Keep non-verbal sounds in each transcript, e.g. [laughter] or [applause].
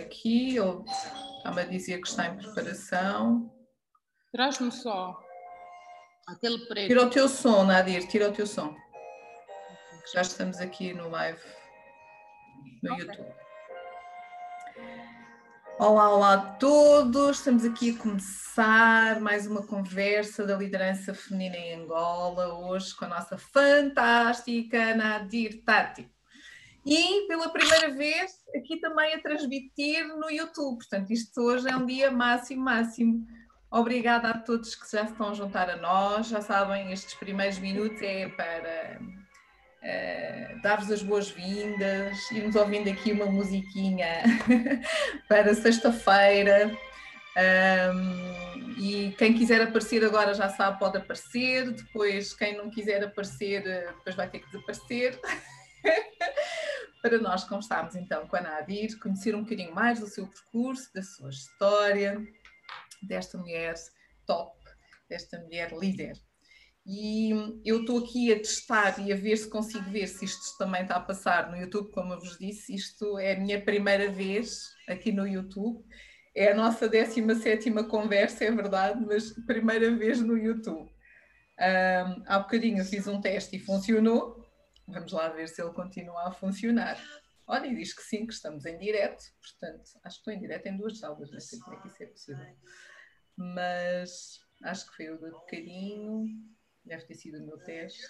aqui, ele está-me a dizer que está em preparação. Traz-me só aquele preto. Tira o teu som, Nadir, tira o teu som. Já estamos aqui no live no okay. YouTube. Olá, olá a todos. Estamos aqui a começar mais uma conversa da liderança feminina em Angola, hoje com a nossa fantástica Nadir Tati. E pela primeira vez aqui também a transmitir no YouTube. Portanto, isto hoje é um dia máximo, máximo. Obrigada a todos que já estão a juntar a nós. Já sabem, estes primeiros minutos é para uh, dar-vos as boas-vindas, irmos ouvindo aqui uma musiquinha [laughs] para sexta-feira. Um, e quem quiser aparecer agora já sabe, pode aparecer. Depois, quem não quiser aparecer, depois vai ter que desaparecer. [laughs] [laughs] para nós conversarmos então com a Nadir, conhecer um bocadinho mais do seu percurso, da sua história, desta mulher top, desta mulher líder. E eu estou aqui a testar e a ver se consigo ver se isto também está a passar no YouTube, como eu vos disse, isto é a minha primeira vez aqui no YouTube. É a nossa 17 conversa, é verdade, mas primeira vez no YouTube. Um, há bocadinho fiz um teste e funcionou, Vamos lá ver se ele continua a funcionar. Olha, e diz que sim, que estamos em direto, portanto, acho que estou em direto em duas aulas, não sei como é que isso é possível. Mas acho que foi o de bocadinho, deve ter sido o meu teste.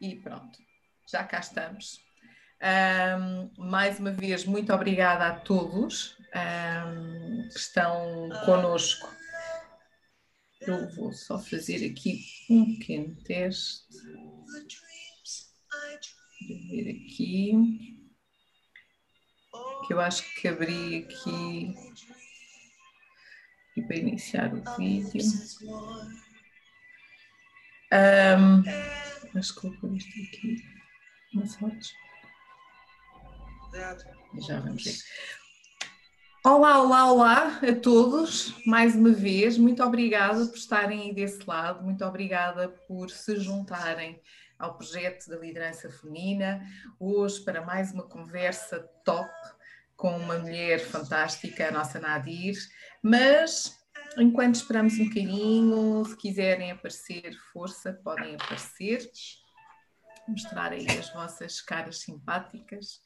E pronto, já cá estamos. Um, mais uma vez, muito obrigada a todos um, que estão conosco. Eu vou só fazer aqui um pequeno teste ver aqui. Que eu acho que abri aqui. E para iniciar o vídeo. Um, acho que vou pôr isto aqui nas fotos. Já vamos ver. Olá, olá, olá a todos, mais uma vez, muito obrigada por estarem aí desse lado, muito obrigada por se juntarem ao projeto da liderança feminina, hoje para mais uma conversa top com uma mulher fantástica, a nossa Nadir, mas enquanto esperamos um bocadinho, se quiserem aparecer, força, podem aparecer, mostrar aí as vossas caras simpáticas.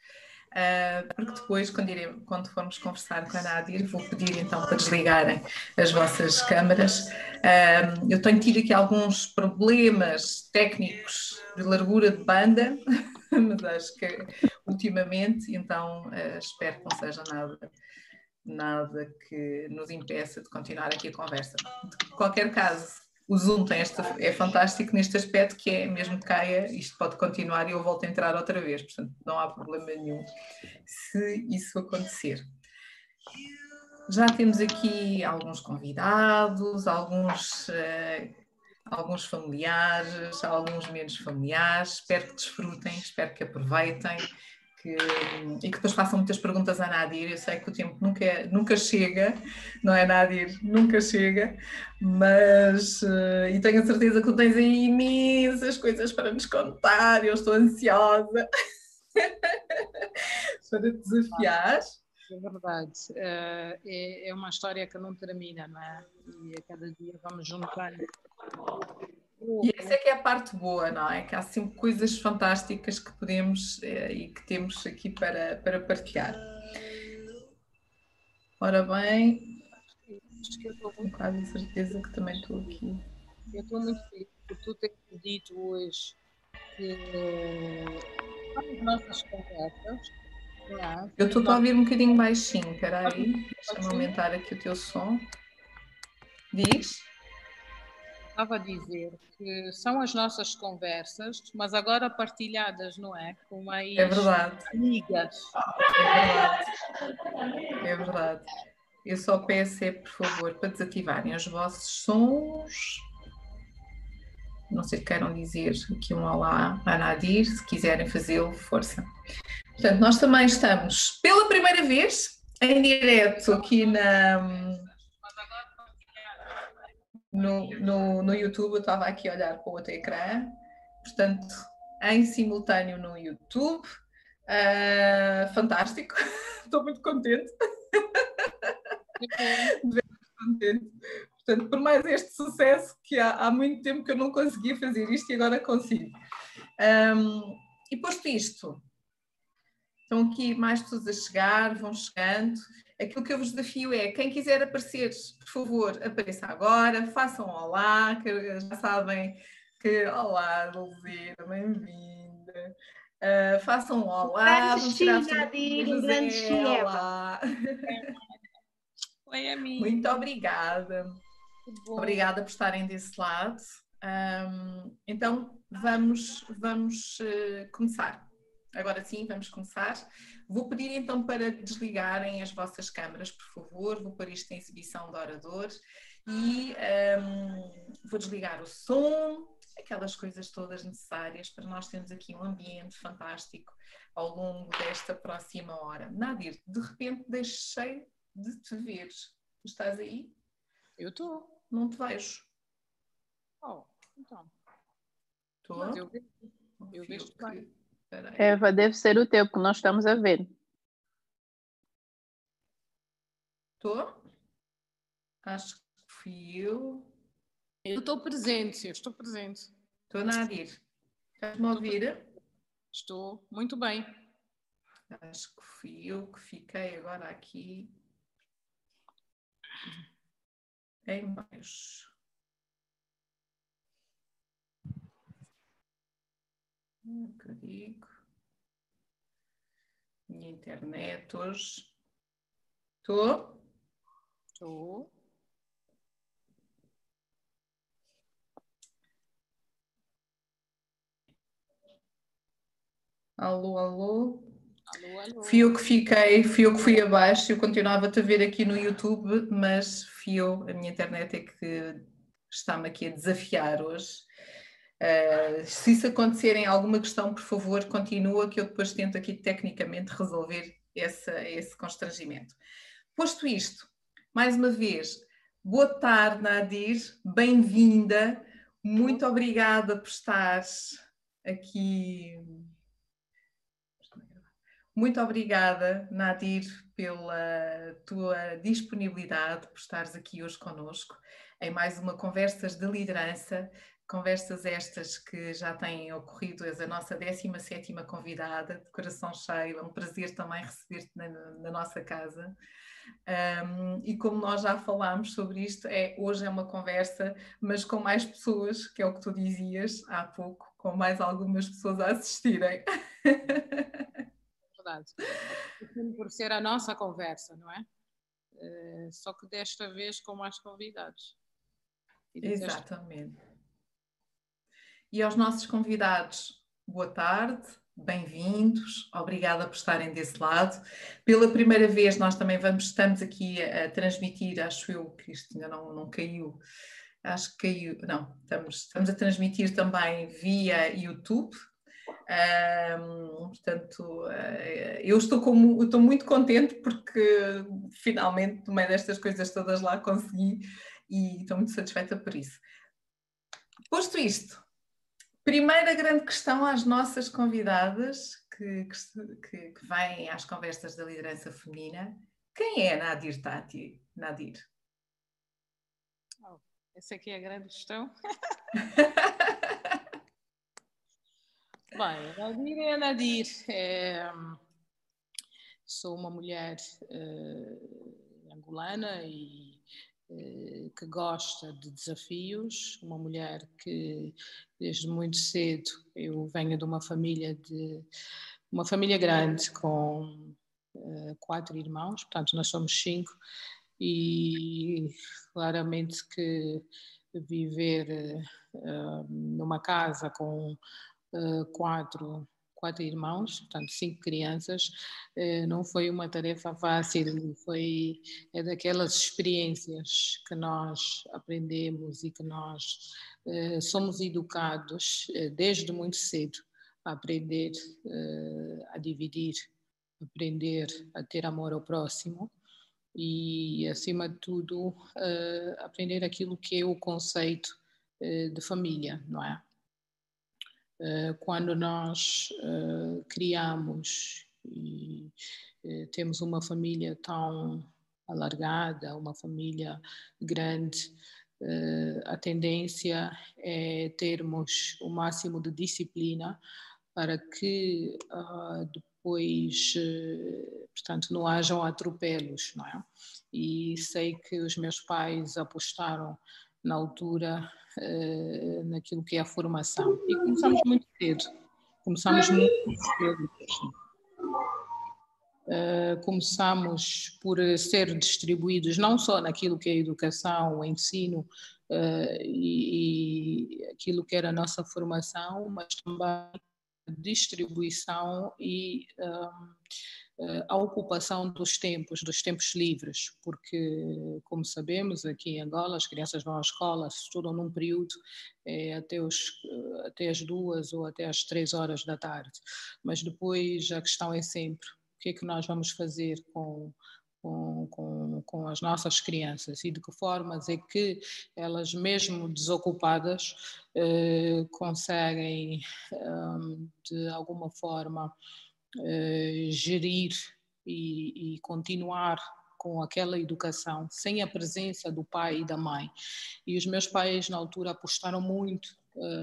Uh, porque depois, quando, irei, quando, formos conversar com a Nadir, vou pedir então para desligarem as vossas câmaras. Uh, eu tenho tido aqui alguns problemas técnicos de largura de banda, [laughs] mas acho que ultimamente, então uh, espero que não seja nada, nada que nos impeça de continuar aqui a conversa. De qualquer caso, o Zoom tem esta, é fantástico neste aspecto que é, mesmo que caia, isto pode continuar e eu volto a entrar outra vez, portanto não há problema nenhum se isso acontecer. Já temos aqui alguns convidados, alguns, uh, alguns familiares, alguns menos familiares, espero que desfrutem, espero que aproveitem que, e que depois façam muitas perguntas à Nadir. Eu sei que o tempo nunca, nunca chega, não é, Nadir? Nunca chega, mas uh, e tenho a certeza que tens aí imensas coisas para nos contar. Eu estou ansiosa [laughs] para te desafiar. É verdade, uh, é, é uma história que não termina, não é? E a cada dia vamos juntando e essa é que é a parte boa, não é? Que há sempre coisas fantásticas que podemos eh, e que temos aqui para, para partilhar. Ora bem, acho que eu estou com quase certeza que também estou aqui. Eu estou muito feliz por tu teres dito hoje que as nossas conversas. É? Eu estou a ouvir um bocadinho baixinho, espera aí, deixa-me aumentar aqui o teu som. Diz? Estava a dizer que são as nossas conversas, mas agora partilhadas, não é? Com mais é verdade. amigas. É verdade. É verdade. Eu só peço é, por favor, para desativarem os vossos sons. Não sei se queiram dizer aqui um olá a Nadir, se quiserem fazê-lo, força. Portanto, nós também estamos pela primeira vez em direto aqui na, no, no, no YouTube, eu estava aqui a olhar para o outro ecrã, portanto, em simultâneo no YouTube. Uh, fantástico, [laughs] estou muito contente. muito contente. Portanto, por mais este sucesso que há, há muito tempo que eu não conseguia fazer isto e agora consigo. Um, e posto isto, estão aqui mais pessoas a chegar, vão chegando. Aquilo que eu vos desafio é, quem quiser aparecer, por favor, apareça agora, façam um olá, que já sabem que olá, Luzira, bem-vinda. Uh, façam um olá, um grande olá. [laughs] Oi, amiga. Muito obrigada. Obrigada por estarem desse lado. Um, então, vamos, vamos uh, começar. Agora sim, vamos começar. Vou pedir então para desligarem as vossas câmaras, por favor. Vou pôr isto em exibição de oradores e um, vou desligar o som, aquelas coisas todas necessárias para nós termos aqui um ambiente fantástico ao longo desta próxima hora. Nadir, de repente deixei de te ver. Estás aí? Eu estou. Não te vejo. Oh, então. Estou? Eu, eu vejo que... Eva, deve ser o teu, porque nós estamos a ver. Estou? Acho que fui eu. Eu estou presente, eu estou presente. Estou na Adir. Estás-me a ouvir? Estou muito bem. Acho que fui eu que fiquei agora aqui em baixo. Que digo. Minha internet hoje. Estou? Estou. Alô, alô. Alô, alô. Fui eu que fiquei, fui eu que fui abaixo, eu continuava-te a ver aqui no YouTube, mas fui eu, a minha internet é que está-me aqui a desafiar hoje. Uh, se isso acontecer em alguma questão, por favor, continua, que eu depois tento aqui tecnicamente resolver esse, esse constrangimento. Posto isto, mais uma vez, boa tarde, Nadir, bem-vinda, muito obrigada por estares aqui. Muito obrigada, Nadir, pela tua disponibilidade, por estares aqui hoje conosco em mais uma Conversas de Liderança Conversas estas que já têm ocorrido, és a nossa 17 convidada, de coração cheio, é um prazer também receber-te na, na, nossa casa. Um, e como nós já falámos sobre isto, é, hoje é uma conversa, mas com mais pessoas, que é o que tu dizias há pouco, com mais algumas pessoas a assistirem. Verdade. Por ser a nossa conversa, não é? Uh, só que desta vez com mais convidados. Exatamente. E aos nossos convidados, boa tarde, bem-vindos, obrigada por estarem desse lado. Pela primeira vez, nós também vamos, estamos aqui a, transmitir, acho eu que isto ainda não, não caiu, acho que caiu, não, estamos, estamos a transmitir também via YouTube. Um, portanto, uh, eu estou, como, estou muito contente porque finalmente, no meio destas coisas todas lá, consegui e estou muito satisfeita por isso. Posto isto, Primeira grande questão às nossas convidadas que, que, que vêm às conversas da liderança feminina. Quem é Nadir Tati? Nadir? Oh, essa aqui é a grande questão. [laughs] Bem, Nadir é Nadir. É, sou uma mulher uh, angolana e que gosta de desafios, uma mulher que desde muito cedo eu venho de uma família de uma família grande com uh, quatro irmãos, portanto nós somos cinco e claramente que viver uh, numa casa com quatro quatro irmãos, portanto cinco crianças, eh, não foi uma tarefa fácil, foi é daquelas experiências que nós aprendemos e que nós eh, somos educados eh, desde muito cedo a aprender a dividir, aprender a ter amor ao próximo e acima de tudo aprender aquilo que é o conceito de família, não é? Uh, quando nós uh, criamos e temos uma família tão alargada, uma família grande, a tendência é termos o máximo de disciplina para que uh, depois, portanto, não hajam atropelos, não é? E sei que os meus pais apostaram na altura uh, naquilo que é a formação. E começamos muito cedo, começamos muito cedo. Uh, começamos por ser distribuídos não só naquilo que é a educação, o ensino uh, e, e, aquilo que era a nossa formação, mas também distribuição e um, eh, a ocupação dos tempos, dos tempos livres, porque, como sabemos, aqui em Angola as crianças vão à escola, estudam num período é, até, os, eh, até as duas ou até as três horas da tarde, mas depois a questão é sempre o que é que nós vamos fazer com com, com, com, as nossas crianças? E de que formas é que elas, mesmo desocupadas, eh, conseguem, eh, de alguma forma, eh, gerir e, e continuar com aquela educação, sem a presença do pai e da mãe. E os meus pais, na altura, apostaram muito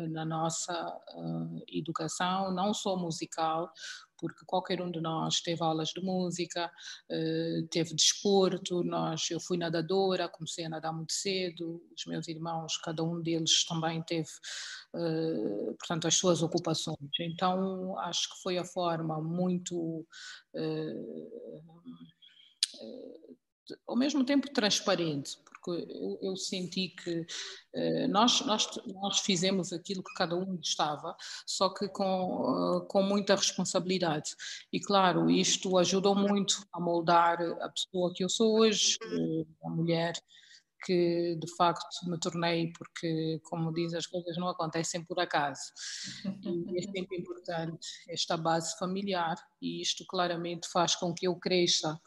na nossa uh, educação, não só musical, porque qualquer um de nós teve aulas de música, eh, teve desporto, nós, eu fui nadadora, comecei a nadar muito cedo, os meus irmãos, cada um deles também teve, eh, portanto, as suas ocupações. Então, acho que foi a forma muito eh, ao mesmo tempo transparente, porque eu, eu senti que uh, nós, nós, nós fizemos aquilo que cada um gostava, só que com, uh, com muita responsabilidade. E claro, isto ajudou muito a moldar a pessoa que eu sou hoje, uh, a mulher que de facto me tornei, porque, como diz, as coisas não acontecem por acaso. E é sempre importante esta base familiar, e isto claramente faz com que eu cresça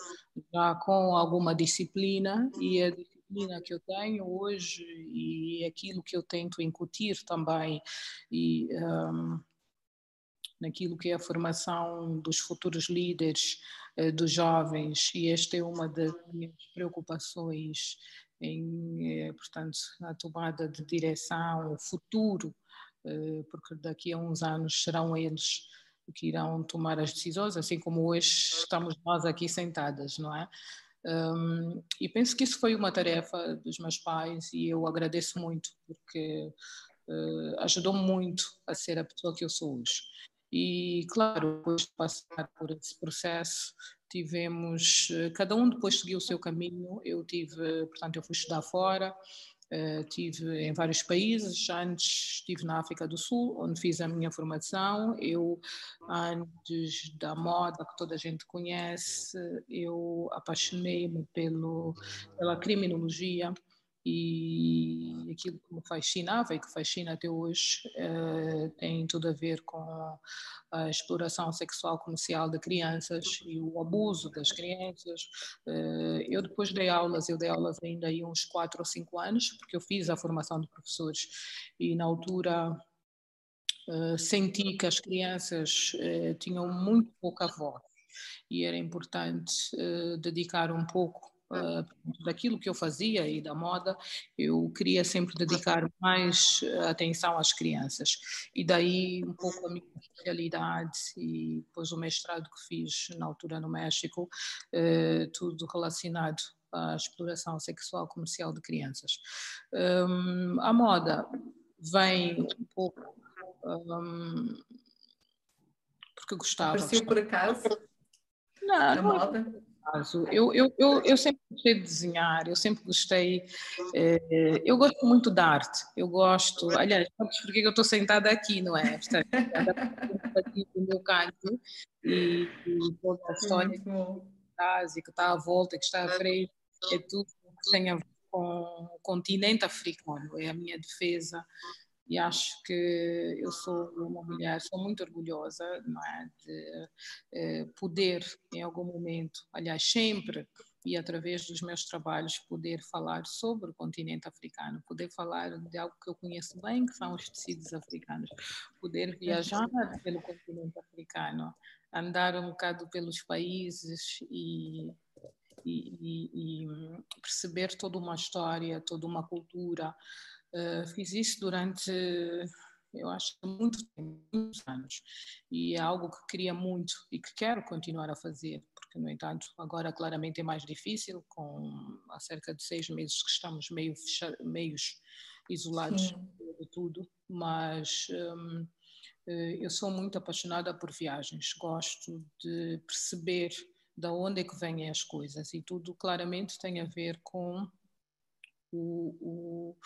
já com alguma disciplina, e a que eu tenho hoje e aquilo que eu tento incutir também. E, um, naquilo que é a formação dos futuros líderes, eh, dos jovens, e esta é uma das minhas preocupações em, eh, portanto, na tomada de direção, o futuro, eh, porque daqui a uns anos serão eles que irão tomar as decisões, assim como hoje estamos nós aqui sentadas, não é? Um, e penso que isso foi uma tarefa dos meus pais e eu agradeço muito porque uh, ajudou muito a ser a pessoa que eu sou hoje. E, claro, depois de passar por esse processo, tivemos, eh, cada um depois seguiu o seu caminho. Eu tive, portanto, eu fui estudar fora, uh, tive em vários países. Antes estive na África do Sul, onde fiz a minha formação. Eu, antes da moda que toda a gente conhece, eu apaixonei-me pela criminologia e aquilo que me fascinava e que fascina até hoje uh, tem tudo a ver com a exploração sexual comercial de crianças e o abuso das crianças. Uh, eu depois dei aulas, eu dei aulas ainda aí uns 4 ou 5 anos, porque eu fiz a formação de professores e na altura uh, senti que as crianças tinham muito pouca voz e era importante dedicar um pouco uh, daquilo que eu fazia e da moda, eu queria sempre dedicar mais atenção às crianças. E daí um pouco a minha especialidade e depois o mestrado que fiz na altura no México, uh, tudo relacionado à exploração sexual comercial de crianças. Um, a moda vem um pouco um, porque gostava. Apareceu por acaso? Não, a moda? Caso. Eu, eu, eu, eu, sempre gostei de desenhar, eu sempre gostei. Eh, eu gosto muito da arte, eu gosto. Aliás, sabes por que eu estou sentada aqui, não é? Estou aqui no meu canto e, e toda a história que está, que está à volta, que está à frente, é tudo que tem a ver com o continente africano, é a minha defesa e acho que eu sou uma mulher, sou muito orgulhosa é? de eh, poder, em algum momento, aliás, sempre e através dos meus trabalhos poder falar sobre o continente africano, poder falar de algo que eu conheço bem, que são os tecidos africanos, poder viajar pelo continente africano, andar um bocado pelos países e, e, e, e perceber toda uma história, toda uma cultura. Uh, fiz isso durante eu acho muito tempo, muitos anos, e é algo que queria muito e que quero continuar a fazer, porque, no entanto, agora claramente é mais difícil, com há cerca de seis meses que estamos meio meios isolados Sim. de tudo, mas hum, eh, eu sou muito apaixonada por viagens, gosto de perceber de onde é que vêm as coisas e tudo claramente tem a ver com o, o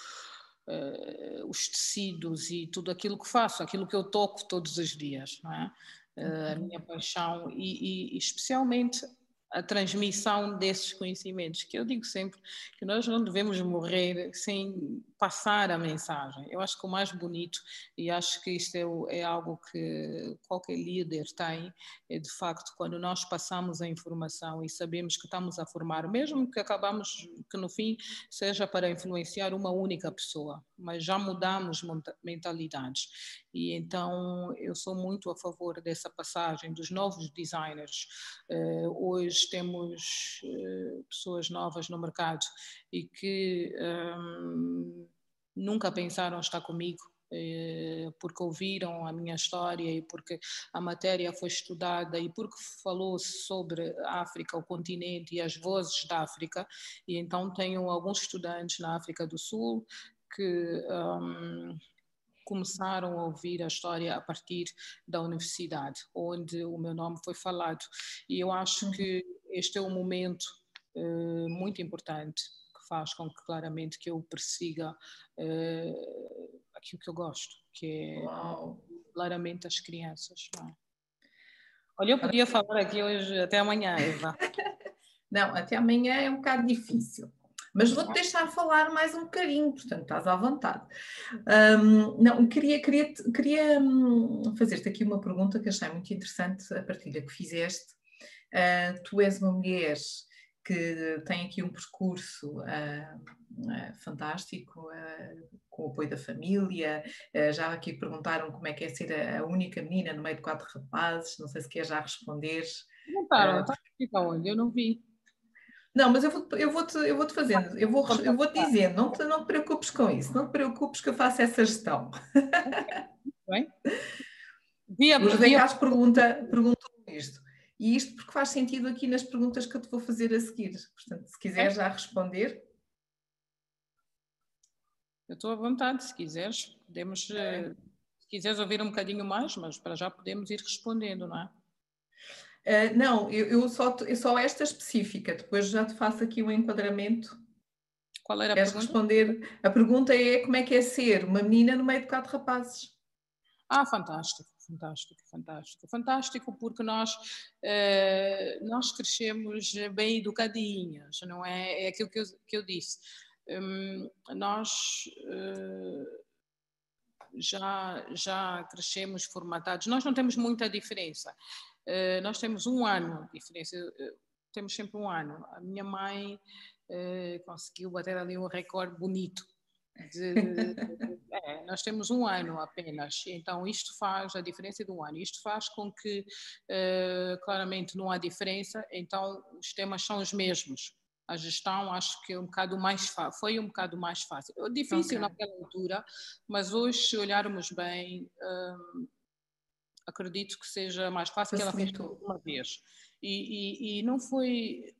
uh, os tecidos e tudo aquilo que faço, aquilo que eu toco todos os dias, é? Uh, a minha paixão e, e, especialmente a transmissão desses conhecimentos, que eu digo sempre que nós não devemos morrer sem passar a mensagem. Eu acho que o mais bonito, e acho que isto é, é algo que qualquer líder tem, é de facto quando nós passamos a informação e sabemos que estamos a formar, mesmo que acabamos, que no fim seja para influenciar uma única pessoa, mas já mudamos mentalidades. E então eu sou muito a favor dessa passagem dos novos designers. Uh, hoje temos uh, pessoas novas no mercado e que um, nunca pensaram estar comigo eh, porque ouviram a minha história e porque a matéria foi estudada e porque falou sobre a África, o continente e as vozes da África. E então tenho alguns estudantes na África do Sul que um, começaram a ouvir a história a partir da universidade, onde o meu nome foi falado. E eu acho que este é um momento uh, muito importante faz com que claramente que eu persiga uh, aquilo que eu gosto, que é Uau. claramente as crianças. É? Olha, eu podia falar aqui hoje até amanhã, Eva. [laughs] não, até amanhã é um bocado difícil. Mas vou-te deixar falar mais um bocadinho, portanto estás à vontade. Um, não, queria, queria, queria hum, fazer-te aqui uma pergunta que achei muito interessante, a partilha que fizeste. Uh, tu és uma mulher que tem aqui um percurso uh, uh, fantástico, uh, com o apoio da família. já aqui perguntaram como é que é ser a, a, única menina no meio de quatro rapazes, não sei se quer já responder. Perguntaram, está aqui para onde? Eu não vi. Não, mas eu vou, eu vou, -te, eu vou -te fazendo, eu vou, eu vou te dizendo, não te, não te preocupes com isso, não te preocupes que eu faço essa gestão. Bem. [laughs] Via, o José Carlos pergunta, perguntou isto. E isto porque faz sentido aqui nas perguntas que eu te vou fazer a seguir. Portanto, se quiser já responder. Eu estou à vontade, se quiseres. Podemos, é. se quiseres ouvir um bocadinho mais, mas para já podemos ir respondendo, não é? Uh, não, eu, eu, só, eu só esta específica, depois já te faço aqui o um enquadramento. Qual era a Queres pergunta? responder? A pergunta é como é que é ser uma menina no meio de quatro rapazes? Ah, fantástico fantástico, fantástico, fantástico, porque nós, eh, nós crescemos bem educadinhas, não é? É aquilo que eu, que eu disse. Um, nós uh, já, já crescemos formatados, nós não temos muita diferença. Uh, nós temos um ano de diferença, uh, temos sempre um ano. A minha mãe conseguiu bater ali um recorde bonito de, [laughs] é, nós temos um ano apenas, então isto faz a diferença de um ano. Isto faz com que, uh, claramente, não há diferença, então os temas são os mesmos. A gestão acho que é um bocado mais foi um bocado mais fácil. É difícil okay. naquela altura, mas hoje, se olharmos bem, um, acredito que seja mais fácil que ela fez uma vez. E, e, e não foi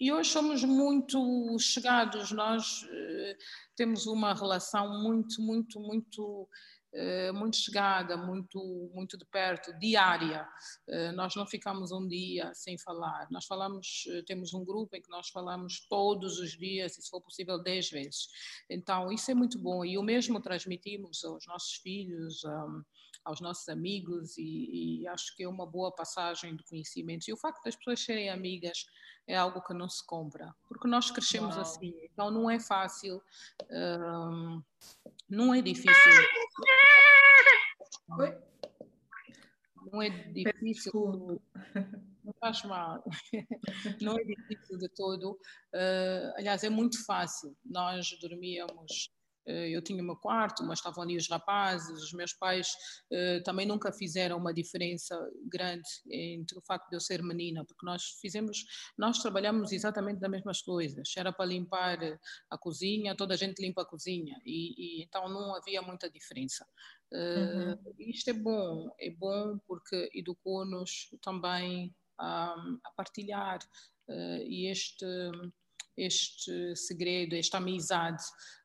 e hoje somos muito chegados, nós uh, temos uma relação muito, muito, muito, uh, muito chegada, muito, muito de perto, diária. Uh, nós não ficamos um dia sem falar. Nós falamos, temos um grupo em que nós falamos todos os dias, se for possível, dez vezes. Então, isso é muito bom. E o mesmo transmitimos aos nossos filhos, aos nossos amigos, e, e acho que é uma boa passagem de conhecimentos. E o facto das pessoas serem amigas é algo que não se compra, porque nós crescemos Uau. assim, então não é fácil, hum, não é difícil. Oi? não é difícil. Não faz mal. [laughs] Não é difícil de todo. Uh, aliás, é muito fácil. Nós dormíamos eu tinha o meu quarto, mas estavam ali os rapazes, os meus pais uh, também nunca fizeram uma diferença grande entre o facto de eu ser menina, porque nós fizemos, nós trabalhamos exatamente das mesmas coisas. Era para limpar a cozinha, toda a gente limpa a cozinha, e, e então não havia muita diferença. Uh, uhum. Isto é bom, é bom porque educou-nos também a, a partilhar uh, e este este segredo, esta amizade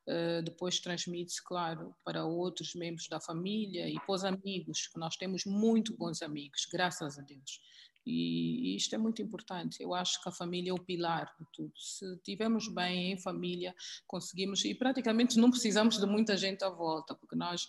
uh, depois transmite-se, claro, para outros membros da família e para os amigos, que nós temos muito bons amigos, graças a Deus. E, isto é muito importante. Eu acho que a família é o pilar de tudo. Se estivermos bem em família, conseguimos, e praticamente não precisamos de muita gente à volta, porque nós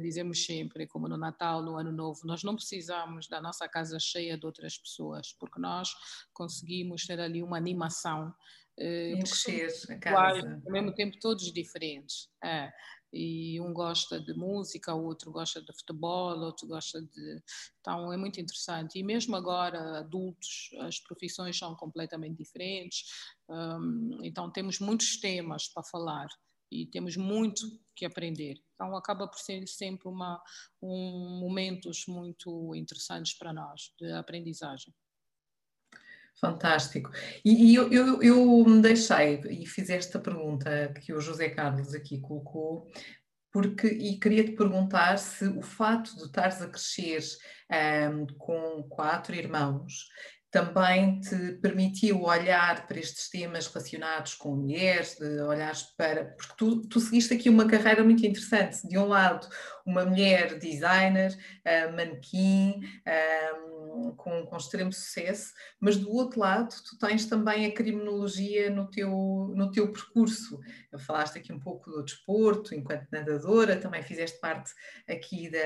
dizemos sempre, como no Natal, no Ano Novo, nós não precisamos da nossa casa cheia de outras pessoas, porque nós conseguimos ter ali uma animação Uh, Encher a casa. ao mesmo tempo todos diferentes. É. E um gosta de música, o outro gosta de futebol, outro gosta de. Então é muito interessante. E mesmo agora, adultos, as profissões são completamente diferentes, um, então temos muitos temas para falar e temos muito que aprender. Então acaba por ser sempre uma, um momentos muito interessantes para nós de aprendizagem. Fantástico. E, e eu, eu, eu, me deixei e fiz esta pergunta que o José Carlos aqui colocou, porque e queria te perguntar se o fato de estares a crescer um, com quatro irmãos também te permitiu olhar para estes temas relacionados com mulheres, de olhares para. Porque tu, tu seguiste aqui uma carreira muito interessante. De um lado, uma mulher designer, uh, manequim, um, com, com extremo sucesso, mas do outro lado, tu tens também a criminologia no teu, no teu percurso. Falaste aqui um pouco do desporto, enquanto nadadora, também fizeste parte aqui da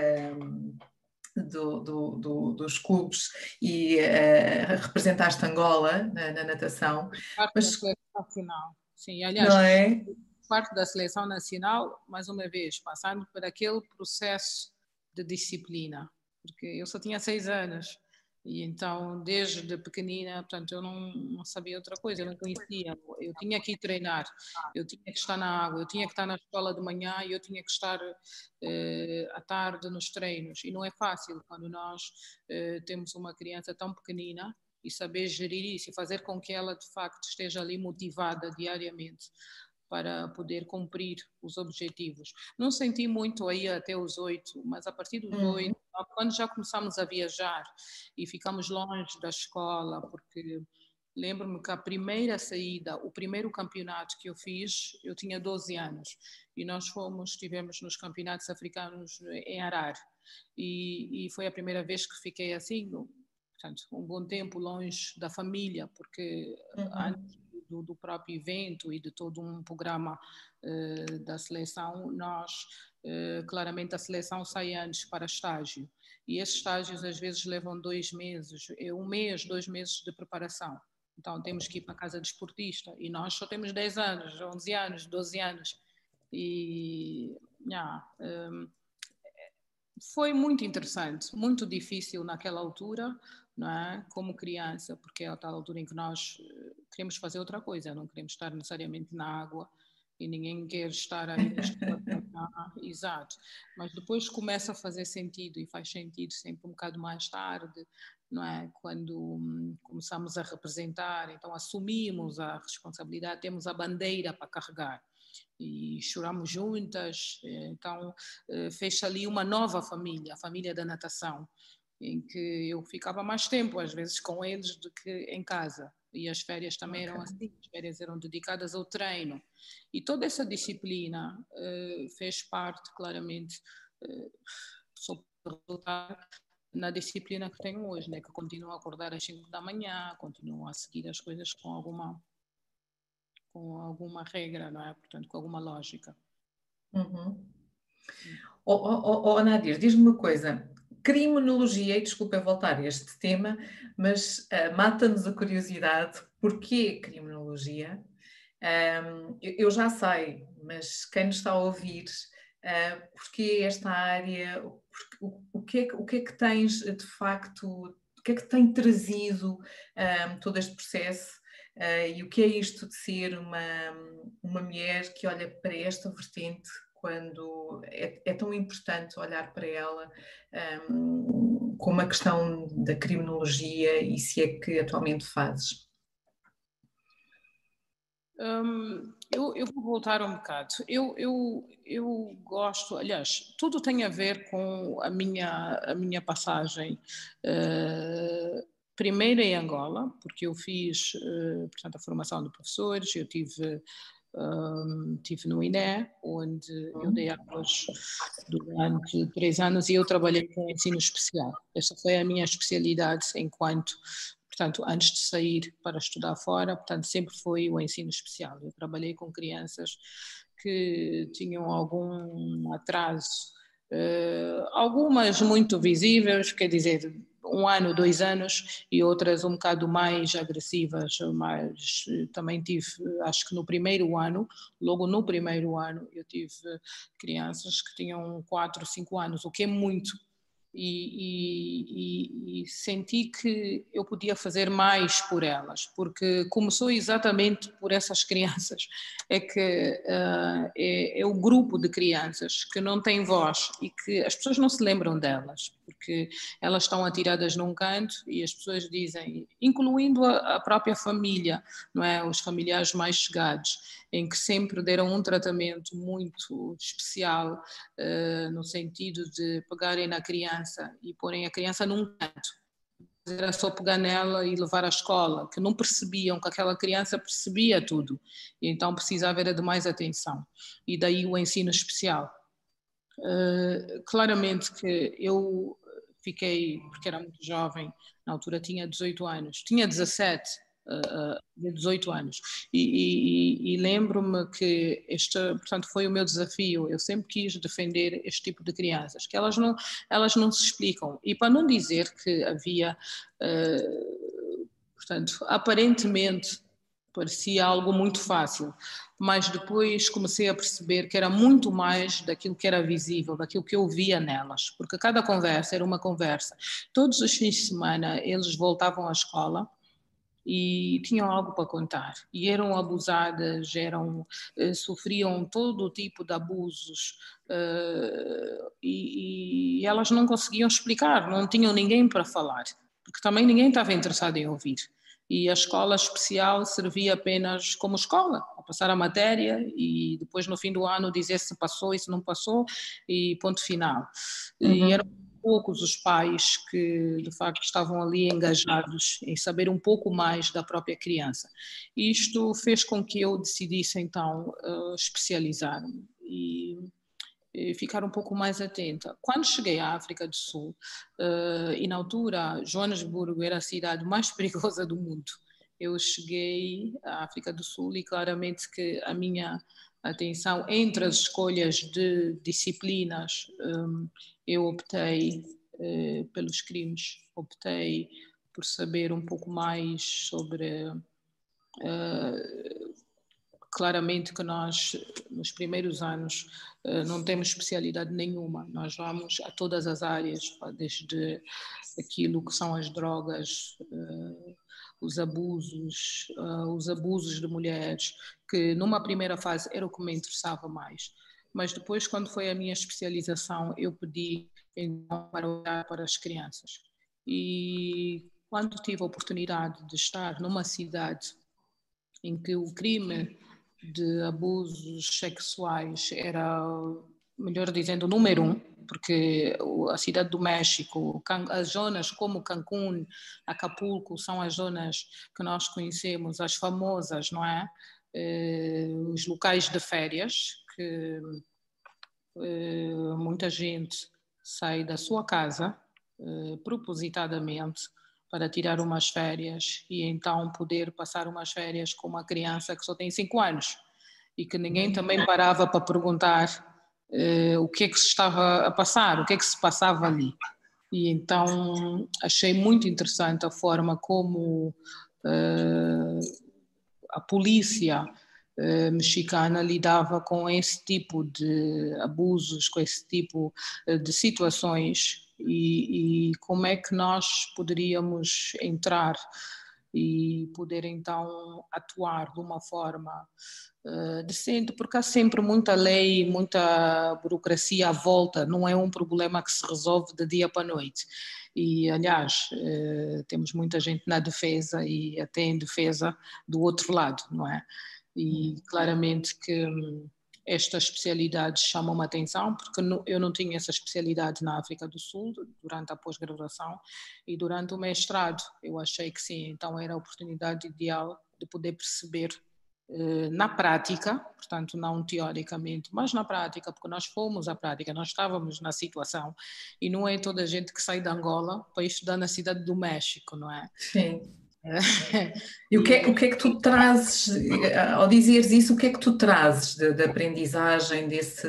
do, do, do, dos clubes e uh, representaste Angola na, na natação. Parte mas... da seleção nacional, sim. Aliás, Não é? parte da seleção nacional, mais uma vez, passando por aquele processo de disciplina, porque eu só tinha seis anos e então, desde pequenina, portanto, eu não, não, sabia outra coisa, eu não conhecia. Eu tinha que ir treinar, eu tinha que estar na água, eu tinha que estar na escola de manhã e eu tinha que estar eh, à tarde nos treinos. E não é fácil quando nós eh, temos uma criança tão pequenina e saber gerir isso e fazer com que ela, de facto, esteja ali motivada diariamente para poder cumprir os objetivos. Não senti muito aí até os oito, mas a partir dos uhum. oito, uhum. quando já começamos a viajar e ficamos longe da escola, porque lembro-me que a primeira saída, o primeiro campeonato que eu fiz, eu tinha 12 anos e nós fomos, estivemos nos campeonatos africanos em Arar e, e foi a primeira vez que fiquei assim, portanto, um bom tempo longe da família, porque uhum. antes do, do, próprio evento e de todo um programa uh, da seleção, nós, uh, claramente, a seleção sai antes para estágio. E esses estágios às vezes levam dois meses, é um mês, dois meses de preparação. Então temos que ir para a casa de esportista e nós só temos 10 anos, 11 anos, 12 anos. E yeah, um, foi muito interessante, muito difícil naquela altura, não é? Como criança, porque é a tal altura em que nós eh, queremos fazer outra coisa, não queremos estar necessariamente na água e ninguém quer estar aí [laughs] exato. Mas depois começa a fazer sentido e faz sentido sempre um bocado mais tarde, não é? Quando hum, começamos a representar, então assumimos a responsabilidade, temos a bandeira para carregar e choramos juntas, eh, então eh, fez ali uma nova família, a família da natação em que eu ficava mais tempo, às vezes, com eles do que em casa. E as férias também okay. eram assim, as férias eram dedicadas ao treino. E toda essa disciplina uh, fez parte, claramente, uh, só resultar na disciplina que tenho hoje, né? que continuo a acordar às 5 da manhã, continuo a seguir as coisas com alguma, com alguma regra, não é? Portanto, com alguma lógica. Uhum. Oh, oh, oh, Nadir, diz-me uma coisa, criminologia, e desculpa voltar a este tema, mas uh, mata-nos a curiosidade, porquê criminologia? Um, eu, eu, já sei, mas quem nos está a ouvir Uh, porque esta área, o, o, que é, o que é que tens de facto, o que é que tem trazido um, todo este processo uh, e o que é isto de ser uma, uma mulher que olha para esta vertente quando é, é tão importante olhar para ela um, como a questão da criminologia e se é que atualmente fazes? Um, eu, eu, vou voltar um bocado. Eu, eu, eu gosto, aliás, tudo tem a ver com a minha, a minha passagem. Uh, primeiro em Angola, porque eu fiz, uh, portanto, a formação de professores, eu tive, um, tive no INE, onde eu dei aulas durante três anos e eu trabalhei com ensino especial. Essa foi a minha especialidade enquanto portanto, antes de sair para estudar fora, portanto, sempre foi o ensino especial. Eu trabalhei com crianças que tinham algum atraso, uh, algumas muito visíveis, quer dizer, um ano, dois anos, e outras um bocado mais agressivas, mas também tive, acho que no primeiro ano, logo no primeiro ano, eu tive crianças que tinham quatro, cinco anos, o que é muito, e, e, e, senti que eu podia fazer mais por elas, porque começou exatamente por essas crianças. É que uh, é, é, o grupo de crianças que não tem voz e que as pessoas não se lembram delas, porque elas estão atiradas num canto e as pessoas dizem, incluindo a, a própria família, não é, os familiares mais chegados em que sempre deram um tratamento muito especial, uh, no sentido de pegarem na criança e porem a criança num canto. Era só pegar nela e levar à escola, que não percebiam que aquela criança percebia tudo, e então precisava era de mais atenção. E daí o ensino especial. Uh, claramente que eu fiquei, porque era muito jovem, na altura tinha 18 anos, tinha 17, uh, de 18 anos. E, e, e lembro-me que este, portanto, foi o meu desafio. Eu sempre quis defender este tipo de crianças, que elas não, elas não se explicam. E para não dizer que havia, uh, portanto, aparentemente parecia algo muito fácil, mas depois comecei a perceber que era muito mais daquilo que era visível, daquilo que eu via nelas, porque cada conversa era uma conversa. Todos os fins de semana eles voltavam à escola e tinham algo para contar e eram abusadas, eram uh, sofriam todo tipo de abusos uh, e, e, elas não conseguiam explicar, não tinham ninguém para falar, porque também ninguém estava interessado em ouvir. E a escola especial servia apenas como escola, a passar a matéria e depois no fim do ano dizer se passou e se não passou e ponto final. Uhum. E era poucos os pais que de facto estavam ali engajados em saber um pouco mais da própria criança. Isto fez com que eu decidisse então uh, especializar-me e, e, ficar um pouco mais atenta. Quando cheguei à África do Sul, uh, e na altura Joanesburgo era a cidade mais [laughs] perigosa do mundo, eu cheguei à África do Sul e claramente que a minha atenção entre as escolhas de disciplinas um, eu optei uh, pelos crimes, optei por saber um pouco mais sobre. Uh, claramente que nós, nos primeiros anos, uh, não temos especialidade nenhuma, nós vamos a todas as áreas, desde aquilo que são as drogas, os abusos, os abusos de mulheres, que numa primeira fase era o que me interessava mais mas depois, quando foi a minha especialização, eu pedi então para olhar para as crianças. E quando tive a oportunidade de estar numa cidade em que o crime de abusos sexuais era, melhor dizendo, o número um, porque a cidade do México, as zonas como Cancún, Acapulco, são as zonas que nós conhecemos, as famosas, não é? Eh, os locais de férias, que eh, muita gente sai da sua casa eh, propositadamente para tirar umas férias e então poder passar umas férias com uma criança que só tem 5 anos e que ninguém também parava para perguntar uh, o que é que se estava a passar, o que é que se passava ali. E então achei muito interessante a forma como uh, a polícia uh, mexicana lidava com esse tipo de abusos, com esse tipo de situações e, e, como é que nós poderíamos entrar e poder então atuar de uma forma uh, decente, porque há sempre muita lei, muita burocracia à volta, não é um problema que se resolve de dia para noite. E, aliás, uh, temos muita gente na defesa e até em defesa do outro lado, não é? E claramente que hum, estas especialidades chamam a atenção, porque eu não tinha essa especialidade na África do Sul durante a pós-graduação e durante o mestrado eu achei que sim, então era a oportunidade ideal de poder perceber eh, na prática, portanto não teoricamente, mas na prática, porque nós fomos à prática, nós estávamos na situação e não é toda a gente que sai de Angola para estudar na cidade do México, não é? Sim. E o que, é, o que é que tu trazes, ao dizeres isso, o que é que tu trazes da de, de aprendizagem desse...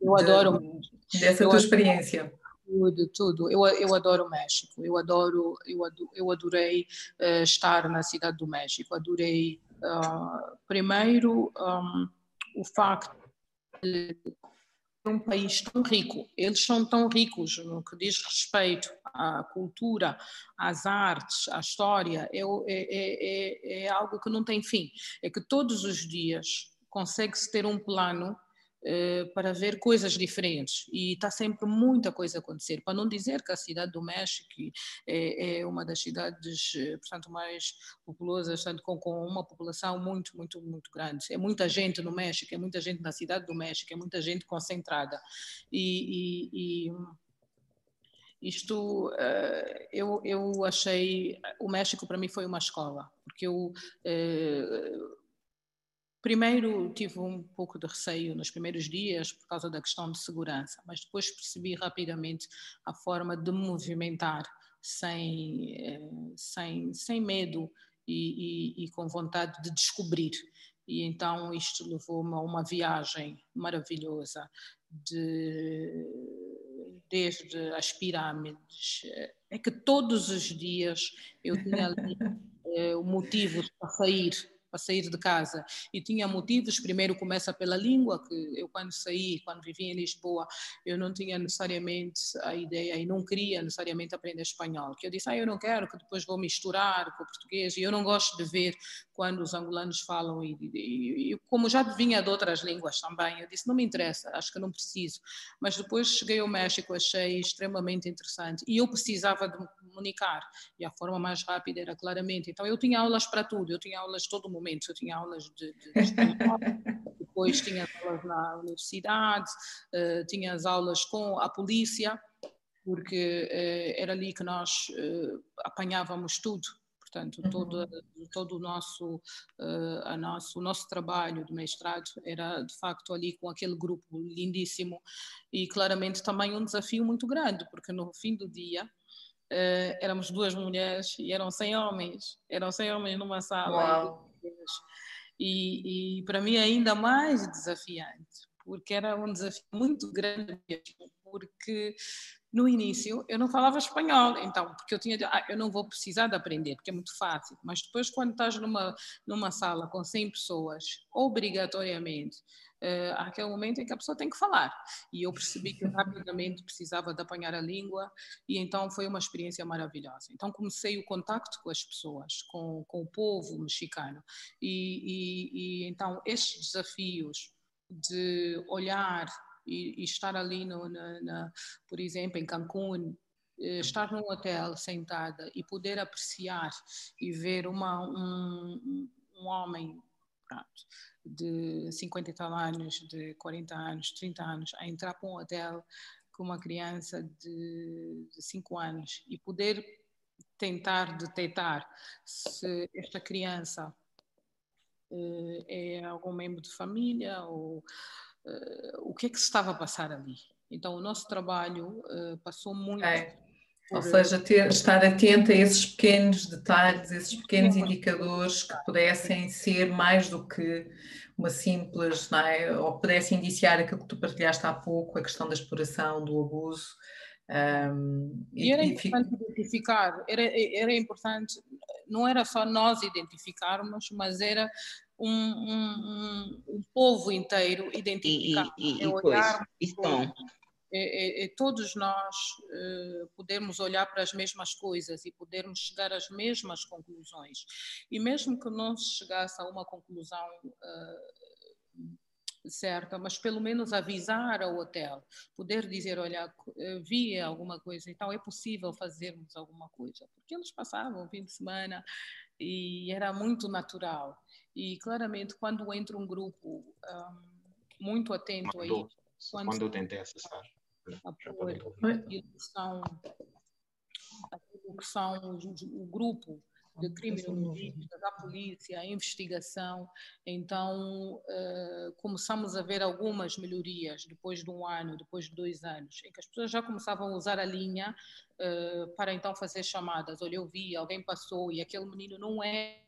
Eu adoro... De, dessa eu tua adoro, experiência. Tudo, tudo. Eu, eu adoro o México, eu adoro, eu, adoro, eu adorei uh, estar na cidade do México, adorei uh, primeiro um, o facto de um país tão rico, eles são tão ricos no que diz respeito à cultura, às artes, à história, é, é, é, é algo que não tem fim. É que todos os dias consegue-se ter um plano eh, para ver coisas diferentes e está sempre muita coisa a acontecer. Para não dizer que a cidade do México é, é uma das cidades, eh, portanto, mais populosas, portanto, com, com, uma população muito, muito, muito grande. É muita gente no México, é muita gente na cidade do México, é muita gente concentrada. E, e, e isto eh, eu, eu achei o México para mim foi uma escola porque eu Primeiro tive um pouco de receio nos primeiros dias por causa da questão de segurança, mas depois percebi rapidamente a forma de movimentar sem, eh, sem, sem medo e, e, e com vontade de descobrir. E então isto levou-me a uma viagem maravilhosa de, desde as pirâmides. É que todos os dias eu tinha ali [laughs] eh, o motivo para sair para sair de casa e tinha motivos. Primeiro começa pela língua, que eu quando saí, quando vivi em Lisboa, eu não tinha necessariamente a ideia e não queria necessariamente aprender espanhol. Que eu disse, ah, eu não quero, que depois vou misturar com o português. E eu não gosto de ver quando os angolanos falam e, e, e como já vinha de outras línguas também, eu disse, não me interessa, acho que não preciso. Mas depois cheguei ao México, achei extremamente interessante e eu precisava de comunicar e a forma mais rápida era claramente. Então eu tinha aulas para tudo, eu tinha aulas todo mundo momentos. Eu tinha aulas de, de, de [laughs] depois tinha aulas na universidade, uh, tinha as aulas com a polícia, porque uh, era ali que nós uh, apanhávamos tudo. Portanto, todo, uhum. todo o nosso, uh, nosso, o nosso trabalho de mestrado era de facto ali com aquele grupo lindíssimo e claramente também um desafio muito grande, porque no fim do dia uh, éramos duas mulheres e eram 100 homens, eram 100 homens numa sala. E, e para mim é ainda mais desafiante, porque era um desafio muito grande mesmo, porque no início eu não falava espanhol, então, porque eu tinha de, ah, eu não vou precisar de aprender, porque é muito fácil, mas depois quando estás numa, numa sala com 100 pessoas, obrigatoriamente, uh, há aquele momento em que a pessoa tem que falar, e eu percebi que rapidamente precisava de apanhar a língua, e então foi uma experiência maravilhosa. Então comecei o contacto com as pessoas, com, com o povo mexicano, e, e, e então estes desafios de olhar e, e estar ali, no, na, na, por exemplo, em Cancún, eh, estar num hotel sentada e poder apreciar e ver uma, um, um homem de 50 e tal anos, de 40 anos, 30 anos, a entrar para um hotel com uma criança de, de 5 anos e poder tentar detectar se esta criança uh, é algum membro de família ou uh, o que é que se estava a passar ali. Então, o nosso trabalho uh, passou muito. É. Por... Ou seja, ter, estar atento a esses pequenos detalhes, esses pequenos indicadores que pudessem ser mais do que uma simples, é? ou pudessem indiciar aquilo que tu partilhaste há pouco, a questão da exploração, do abuso, Um, e, e, era importante fico... identificar, era, era importante, não era só nós identificarmos, mas era um, um, um povo inteiro identificar. E, e, e, olhar pois, é, é, é, todos nós uh, podermos olhar para as mesmas coisas e podermos chegar às mesmas conclusões. E mesmo que não se chegasse a uma conclusão uh, certa, mas pelo menos avisar ao hotel, poder dizer, olha, vi alguma coisa, então é possível fazermos alguma coisa, porque eles passavam o fim de semana e era muito natural. E claramente quando entra um grupo um, muito atento quando, a isso, quando, quando eu tentei acessar apoio, aquilo que são, aquilo que são o, o grupo de criminologistas, da polícia, a investigação. Então, uh, começamos a ver algumas melhorias depois de um ano, depois de dois anos, em que as pessoas já começavam a usar a linha uh, para então fazer chamadas. Olha, eu vi, alguém passou e aquele menino não é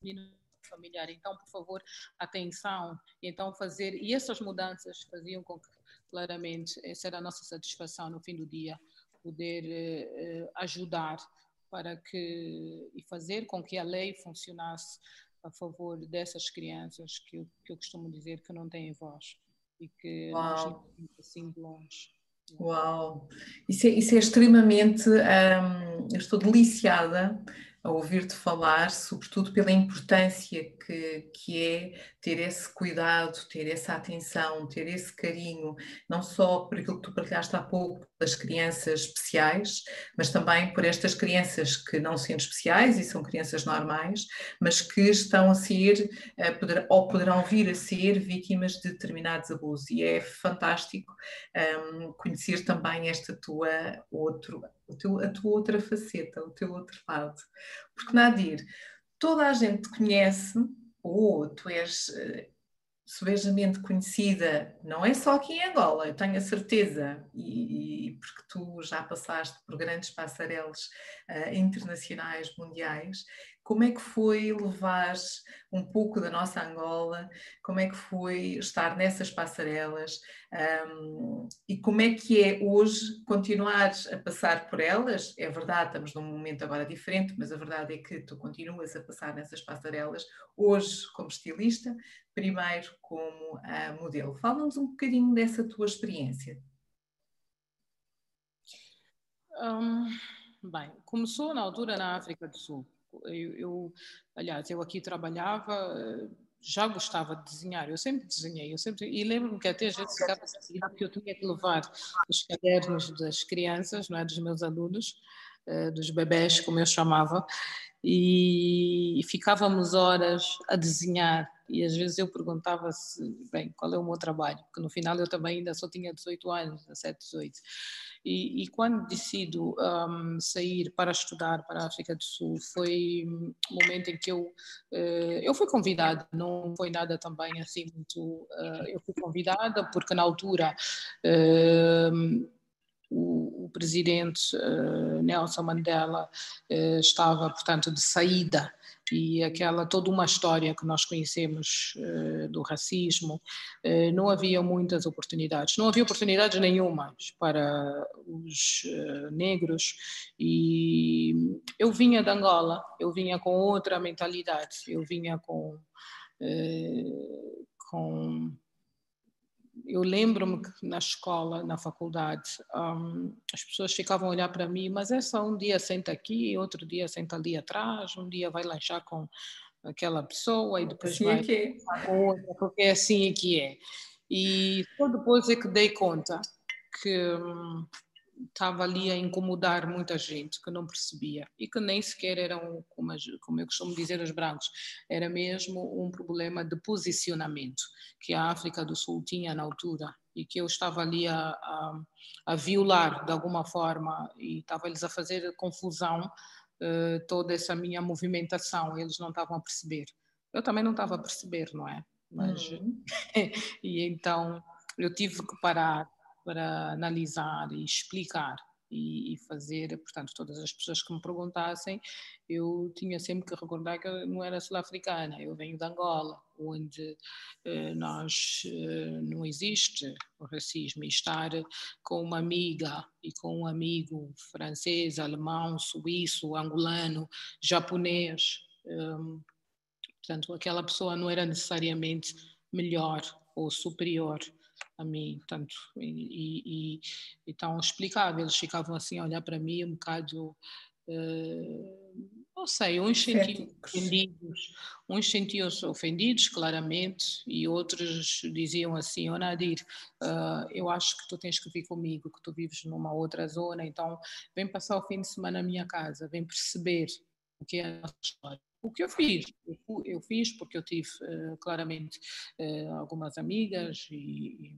menino familiar. Então, por favor, atenção. Então, fazer. E essas mudanças faziam com que claramente, essa era a nossa satisfação no fim do dia, poder uh, ajudar para que e fazer com que a lei funcionasse a favor dessas crianças que eu, que eu costumo dizer que não têm voz e que Uau. nós assim de longe. Uau! Isso é, isso é extremamente. Um, eu estou deliciada a ouvir-te falar, sobretudo pela importância que, que é ter esse cuidado, ter essa atenção, ter esse carinho, não só por aquilo que tu partilhaste há pouco, das crianças especiais, mas também por estas crianças que não sendo especiais e são crianças normais, mas que estão a ser, a ou poderão vir a ser vítimas de determinados abusos. E é fantástico um, conhecer também esta tua outro, teu, a tua outra faceta, o teu outro lado. Porque, Nadir, toda a gente te conhece, ou tu és uh, subejamente conhecida, não é só aqui em Angola, eu tenho a certeza, e, e porque tu já passaste por grandes passarelas uh, internacionais, mundiais, como é que foi levar um pouco da nossa Angola? Como é que foi estar nessas passarelas? Um, e como é que é hoje continuar a passar por elas? É verdade, estamos num momento agora diferente, mas a verdade é que tu continuas a passar nessas passarelas, hoje como estilista, primeiro como uh, modelo. Fala-nos um bocadinho dessa tua experiência. Bem, começou na altura na África do Sul eu, eu, aliás, eu aqui trabalhava, já gostava de desenhar, eu sempre desenhei, eu sempre, e lembro-me que até às vezes ficava que eu tinha que levar os cadernos das crianças, não é, dos meus alunos, dos bebés, como eu chamava, e, ficávamos horas a desenhar e às vezes eu perguntava se, bem, qual é o meu trabalho, porque no final eu também ainda só tinha 18 anos, 17, 18. E, e quando decido um, sair para estudar para a África do Sul, foi um momento em que eu, uh, eu fui convidada, não foi nada também assim muito. Uh, eu fui convidada porque na altura. Uh, o, o, presidente uh, Nelson Mandela uh, estava, portanto, de saída. E aquela toda uma história que nós conhecemos uh, do racismo, uh, não havia muitas oportunidades, não havia oportunidades nenhumas para os uh, negros. E eu vinha de Angola, eu vinha com outra mentalidade, eu vinha com com eu lembro-me que na escola, na faculdade, um, as pessoas ficavam a olhar para mim, mas é só um dia senta aqui, outro dia senta ali atrás, um dia vai lanchar com aquela pessoa e depois assim vai é que é. com outra, porque é assim que é. E só depois é que dei conta que hum, estava ali a incomodar muita gente que não percebia e que nem sequer eram, como, como eu costumo dizer, os brancos, era mesmo um problema de posicionamento que a África do Sul tinha na altura e que eu estava ali a, a, a violar de alguma forma e estava-lhes a fazer confusão uh, toda essa minha movimentação, eles não estavam a perceber. Eu também não estava a perceber, não é? Mas, uhum. [laughs] e então eu tive que parar para analisar e explicar e, fazer, portanto, todas as pessoas que me perguntassem, eu tinha sempre que recordar que eu não era sul-africana, eu venho de Angola, onde eh, nós eh, não existe o racismo e estar com uma amiga e com um amigo francês, alemão, suíço, angolano, japonês, eh, portanto, aquela pessoa não era necessariamente melhor ou superior a mim, tanto e, e, e tão explicável. Eles ficavam assim a olhar para mim um bocado, uh, não sei, uns sentiam ofendidos, uns sentiam-se ofendidos, claramente, e outros diziam assim, oh Nadir, uh, eu acho que tu tens que vir comigo, que tu vives numa outra zona, então vem passar o fim de semana na minha casa, vem perceber o que é a nossa história o que eu fiz. Eu, fiz porque eu tive uh, claramente uh, algumas amigas e,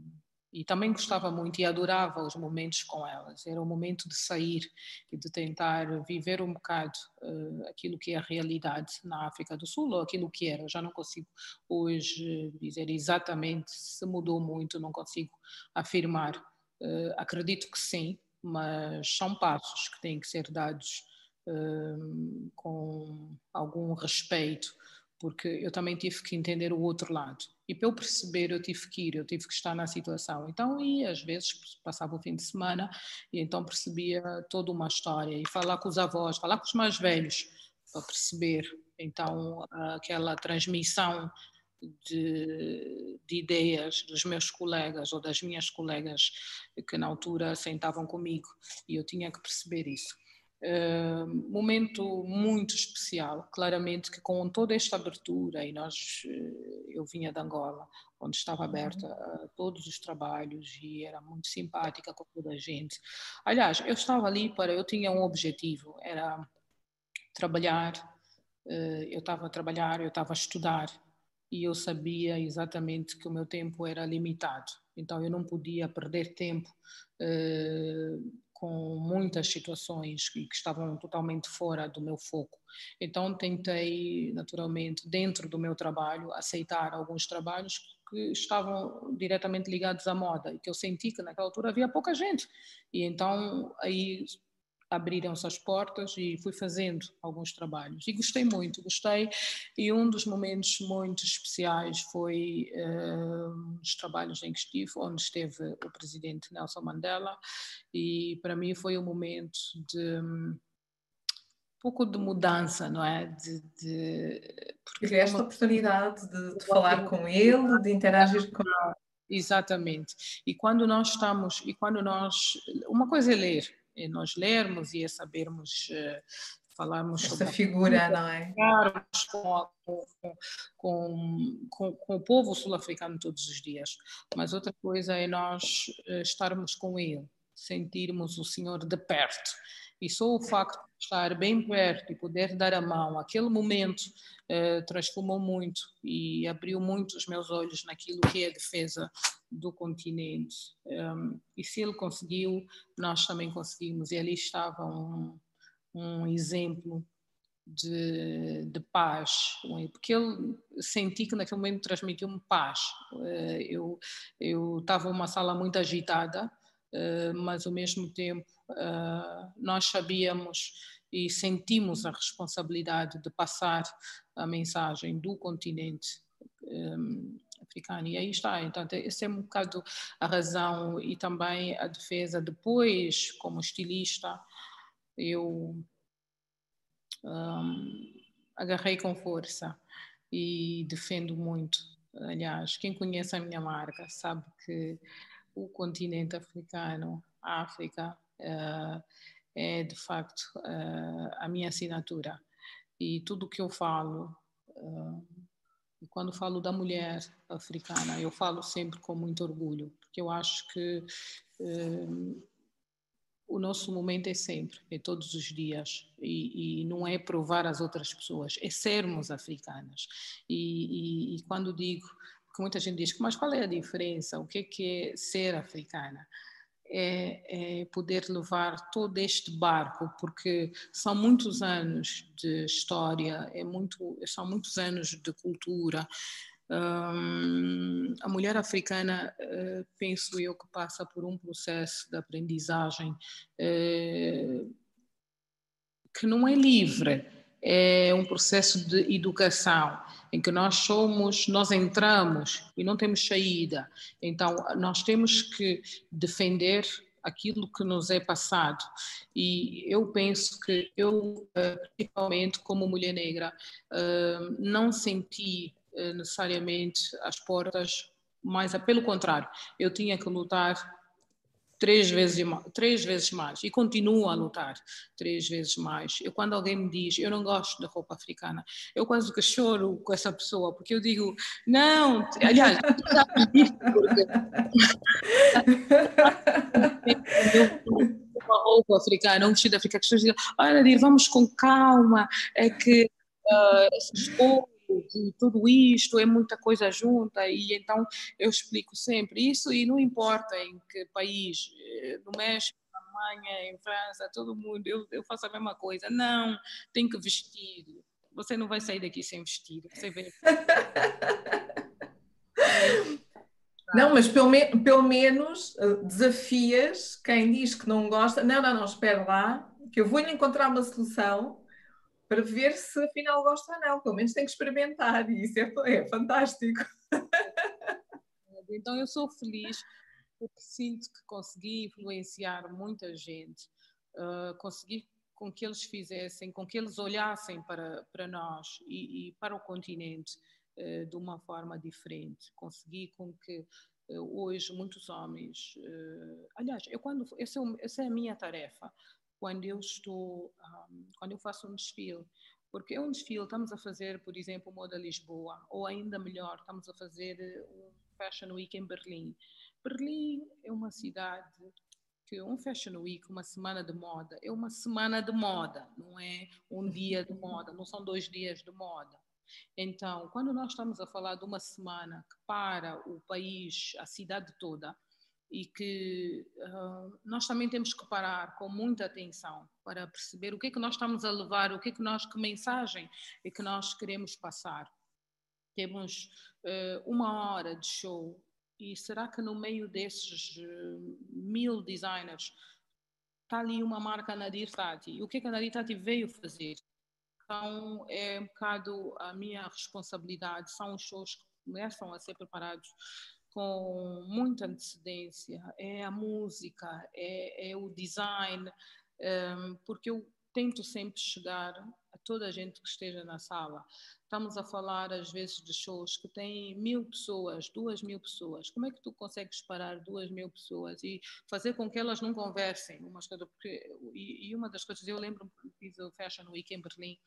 e, também gostava muito e adorava os momentos com elas. Era o momento de sair e de tentar viver um bocado uh, aquilo que é a realidade na África do Sul, ou aquilo que era. Eu já não consigo hoje dizer exatamente se mudou muito, não consigo afirmar. acredito que sim, mas são passos que têm que ser dados com algum respeito, porque eu também tive que entender o outro lado. E para eu perceber, eu tive que ir, eu tive que estar na situação. Então, e às vezes passava o fim de semana e então percebia toda uma história e falar com os avós, falar com os mais velhos, para perceber então aquela transmissão de, de, ideias dos meus colegas ou das minhas colegas que na altura sentavam comigo e eu tinha que perceber isso. Uh, momento muito especial, claramente que com toda esta abertura, e nós, eh, eu vinha de Angola, onde estava uhum. aberta a todos os trabalhos e era muito simpática com toda a gente. Aliás, eu estava ali para, eu tinha um objetivo, era trabalhar, uh, eu estava a trabalhar, eu estava a estudar, e eu sabia exatamente que o meu tempo era limitado, então eu não podia perder tempo uh, com muitas situações que, que, estavam totalmente fora do meu foco. Então tentei, naturalmente, dentro do meu trabalho, aceitar alguns trabalhos que estavam diretamente ligados à moda e que eu senti que naquela altura havia pouca gente. E então aí abriram-se as portas e fui fazendo alguns trabalhos. E gostei muito, gostei. E um dos momentos muito especiais foi uh, os trabalhos em que estive, onde esteve o presidente Nelson Mandela, e para mim foi um momento de um pouco de mudança, não é? De, de porque esta oportunidade de, de falar com ele, de interagir com ele. Exatamente. E quando nós estamos, e quando nós, uma coisa é ler, nós lermos e a sabermos uh, falarmos Essa sobre figura, não é? Com, com, com, com, o povo sul-africano todos os dias. Mas outra coisa é nós uh, estarmos com ele, sentirmos o Senhor de perto. E só o facto de estar bem perto e poder dar a mão, aquele momento eh, transformou muito e abriu muito os meus olhos naquilo que é a defesa do continente. Um, e se ele conseguiu, nós também conseguimos. E ali estava um, um exemplo de, de, paz, porque ele senti que naquele momento transmitiu-me paz. Eh, eu eu estava numa sala muito agitada, mas ao mesmo tempo eh, nós sabíamos e sentimos a responsabilidade de passar a mensagem do continente um, africano. E aí está, então, essa é um bocado a razão e também a defesa. Depois, como estilista, eu um, agarrei com força e defendo muito. Aliás, quem conhece a minha marca sabe que o continente africano, a África, uh, é de facto uh, a minha assinatura. E tudo que eu falo, uh, quando falo da mulher africana, eu falo sempre com muito orgulho, porque eu acho que o nosso momento é sempre, é todos os dias, e, e, não é provar às outras pessoas, é sermos africanas. E, e, e quando digo, porque muita gente diz, mas qual é a diferença? O que é, que é ser africana? é, é, poder levar todo este barco, porque são muitos anos de história, é muito, são muitos anos de cultura, Um, a mulher africana, uh, penso eu, que passa por um processo de aprendizagem uh, que não é livre, é um processo de educação em que nós somos, nós entramos e não temos saída. Então, nós temos que defender aquilo que nos é passado. E eu penso que eu, eh, principalmente como mulher negra, não senti eh, necessariamente as portas, mas pelo contrário, eu tinha que lutar três vezes, três vezes mais e continuo a lutar três vezes mais. Eu, quando alguém me diz eu não gosto de roupa africana, eu quase que choro com essa pessoa, porque eu digo, não, aliás, [laughs] uma roupa africana, um vestido africano, as pessoas dizem, olha, vamos com calma, é que uh, essas cores de tudo isto, é muita coisa junta, e então eu explico sempre isso, e não importa em que país, eh, no México, na Alemanha, em França, todo mundo, eu, eu faço a mesma coisa. Não, tem que vestir. Você não vai sair daqui sem vestir. Você vê. [laughs] Não, mas pelo, me pelo menos eh, desafias quem diz que não gosta. Não, não, não, espera lá, que eu vou-lhe encontrar uma solução para ver se afinal gosta ou não. Pelo menos tem que experimentar e isso é, é fantástico. [laughs] Então eu sou feliz porque sinto que consegui influenciar muita gente, uh, consegui com que eles fizessem, com que eles olhassem para, para nós e, e para o continente uh, de uma forma diferente. Consegui com que uh, hoje muitos homens, aliás, eu quando essa, é essa é a minha tarefa, quando eu estou, um, quando eu faço um desfile. Porque é um desfile, estamos a fazer, por exemplo, Moda Lisboa, ou ainda melhor, estamos a fazer eh, um Fashion Week em Berlim. Berlim é uma cidade que um Fashion Week, uma semana de moda, é uma semana de moda, não é um dia de moda, não são dois dias de moda. Então, quando nós estamos a falar de uma semana que para o país, a cidade toda, e que uh, nós também temos que parar com muita atenção para perceber o que é que nós estamos a levar, o que é que nós, que mensagem é que nós queremos passar. Temos uh, uma hora de show e será que no meio desses uh, mil designers está ali uma marca Nadir Tati? O que é que a Nadir Tati veio fazer? Então é um bocado a minha responsabilidade, são os shows que começam a ser preparados com muita antecedência, é a música, é, é o design, um, porque eu tento sempre chegar a toda a gente que esteja na sala. Estamos a falar, às vezes, de shows que têm mil pessoas, duas mil pessoas. Como é que tu consegues parar duas mil pessoas e fazer com que elas não conversem umas coisas? Porque, e, e uma das coisas, eu lembro, fiz o Fashion Week em Berlim,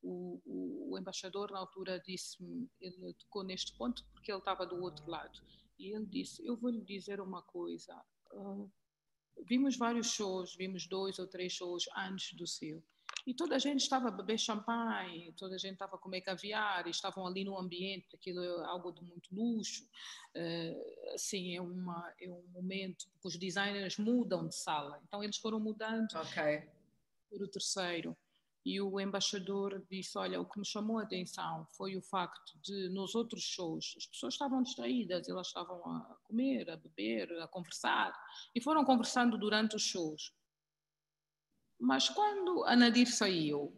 o, o, o embaixador, na altura, disse-me, ele tocou neste ponto porque ele estava do outro lado e ele disse: Eu vou lhe dizer uma coisa. Uh, vimos vários shows, vimos dois ou três shows antes do seu. E toda a gente estava a beber champanhe, toda a gente estava a comer caviar, estavam ali no ambiente, aquilo é algo de muito luxo. Uh, assim, é, uma, é um momento que os designers mudam de sala. Então, eles foram mudando okay. para o terceiro. E o embaixador disse: Olha, o que me chamou a atenção foi o facto de, nos outros shows, as pessoas estavam distraídas, elas estavam a comer, a beber, a conversar, e foram conversando durante os shows. Mas quando a Nadir saiu,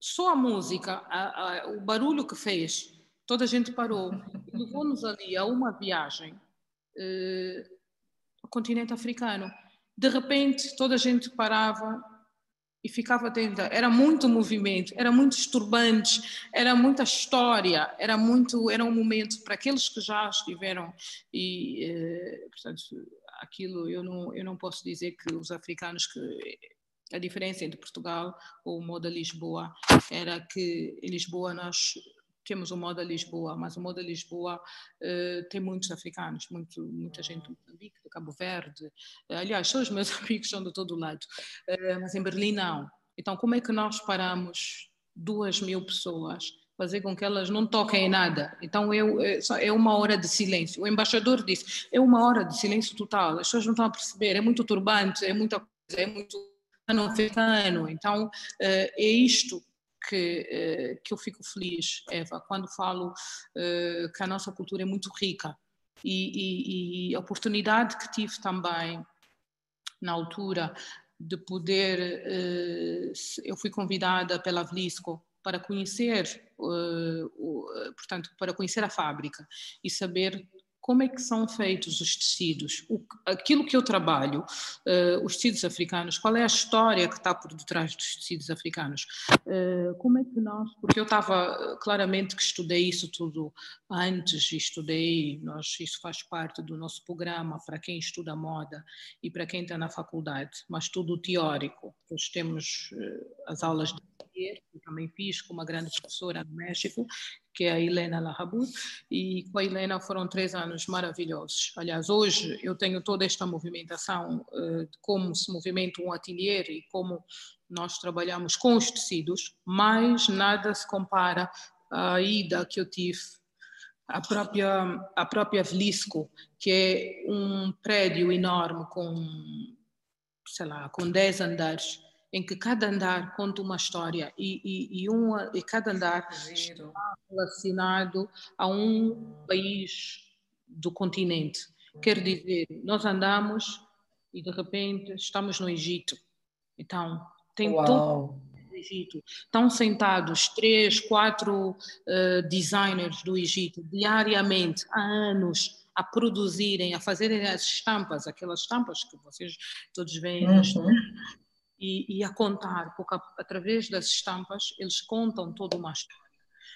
só a música, a, a, o barulho que fez, toda a gente parou. Levou-nos ali a uma viagem eh, ao continente africano. De repente, toda a gente parava e ficava atenta. Era muito movimento, era muito disturbante, era muita história, era muito, era um momento para aqueles que já estiveram e, eh, portanto, aquilo eu não eu não posso dizer que os africanos que a diferença entre Portugal ou o Moda Lisboa era que em Lisboa nós temos o Moda Lisboa, mas o Moda Lisboa uh, tem muitos africanos, muito, muita gente do Moçambique, do Cabo Verde. Uh, aliás, são os meus [laughs] amigos são de todo lado, uh, mas em Berlim não. Então, como é que nós paramos duas mil pessoas, fazer com que elas não toquem em nada? Então, eu, é, é uma hora de silêncio. O embaixador disse, é uma hora de silêncio total, as pessoas não estão a perceber, é muito turbante, é muita coisa, é muito africano. Então, é isto que, que eu fico feliz, Eva, quando falo que a nossa cultura é muito rica. E, e, e a oportunidade que tive também na altura de poder, eu fui convidada pela Vlisco para conhecer, portanto, para conhecer a fábrica e saber como é que são feitos os tecidos, o, aquilo que eu trabalho, uh, os tecidos africanos, qual é a história que está por detrás dos tecidos africanos, uh, como é que nós, porque eu estava claramente que estudei isso tudo antes, estudei, nós, isso faz parte do nosso programa para quem estuda moda e para quem está na faculdade, mas tudo teórico, nós temos uh, as aulas de que também fiz com uma grande professora no México, que é a Helena Lahabut, e com a Helena foram três anos maravilhosos. Aliás, hoje eu tenho toda esta movimentação uh, de como se movimenta um ateliê e como nós trabalhamos com os tecidos, mas nada se compara à ida que eu tive a própria, a própria Vlisco, que é um prédio enorme com, sei lá, com 10 andares, em que cada andar conta uma história e, e, e, uma, e cada andar está relacionado a um país do continente. Quer dizer, nós andamos e de repente estamos no Egito. Então, tem Uau. todo Egito. Estão sentados três, quatro uh, designers do Egito diariamente, há anos, a produzirem, a fazerem as estampas, aquelas estampas que vocês todos veem uhum e, e a contar, porque através das estampas eles contam toda uma história.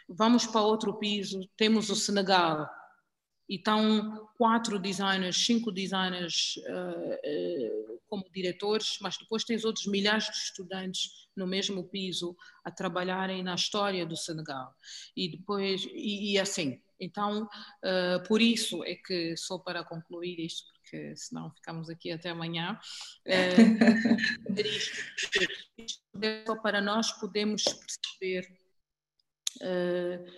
Vamos para outro piso, temos o Senegal, e estão quatro designers, cinco designers uh, uh, como diretores, mas depois tens outros milhares de estudantes no mesmo piso a trabalharem na história do Senegal. E depois, e, e assim, então, uh, por isso é que, só para concluir isto, porque senão ficamos aqui até amanhã. [laughs] É, isto, só para nós podermos perceber uh,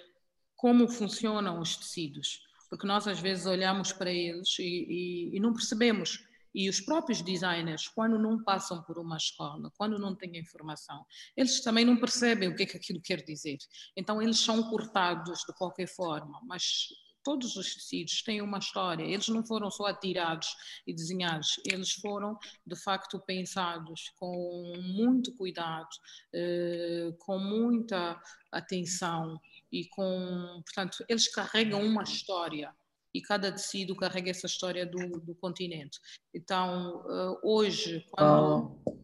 como funcionam os tecidos, porque nós às vezes olhamos para eles e, e, e não percebemos. E os próprios designers, quando não passam por uma escola, quando não têm informação, eles também não percebem o que é que aquilo quer dizer. Então, eles são cortados de qualquer forma, mas todos os tecidos têm uma história. Eles não foram só atirados e desenhados, eles foram de facto pensados com muito cuidado, eh, com muita atenção e com, portanto, eles carregam uma história e cada tecido carrega essa história do, do continente. Então, eh, hoje, quando oh.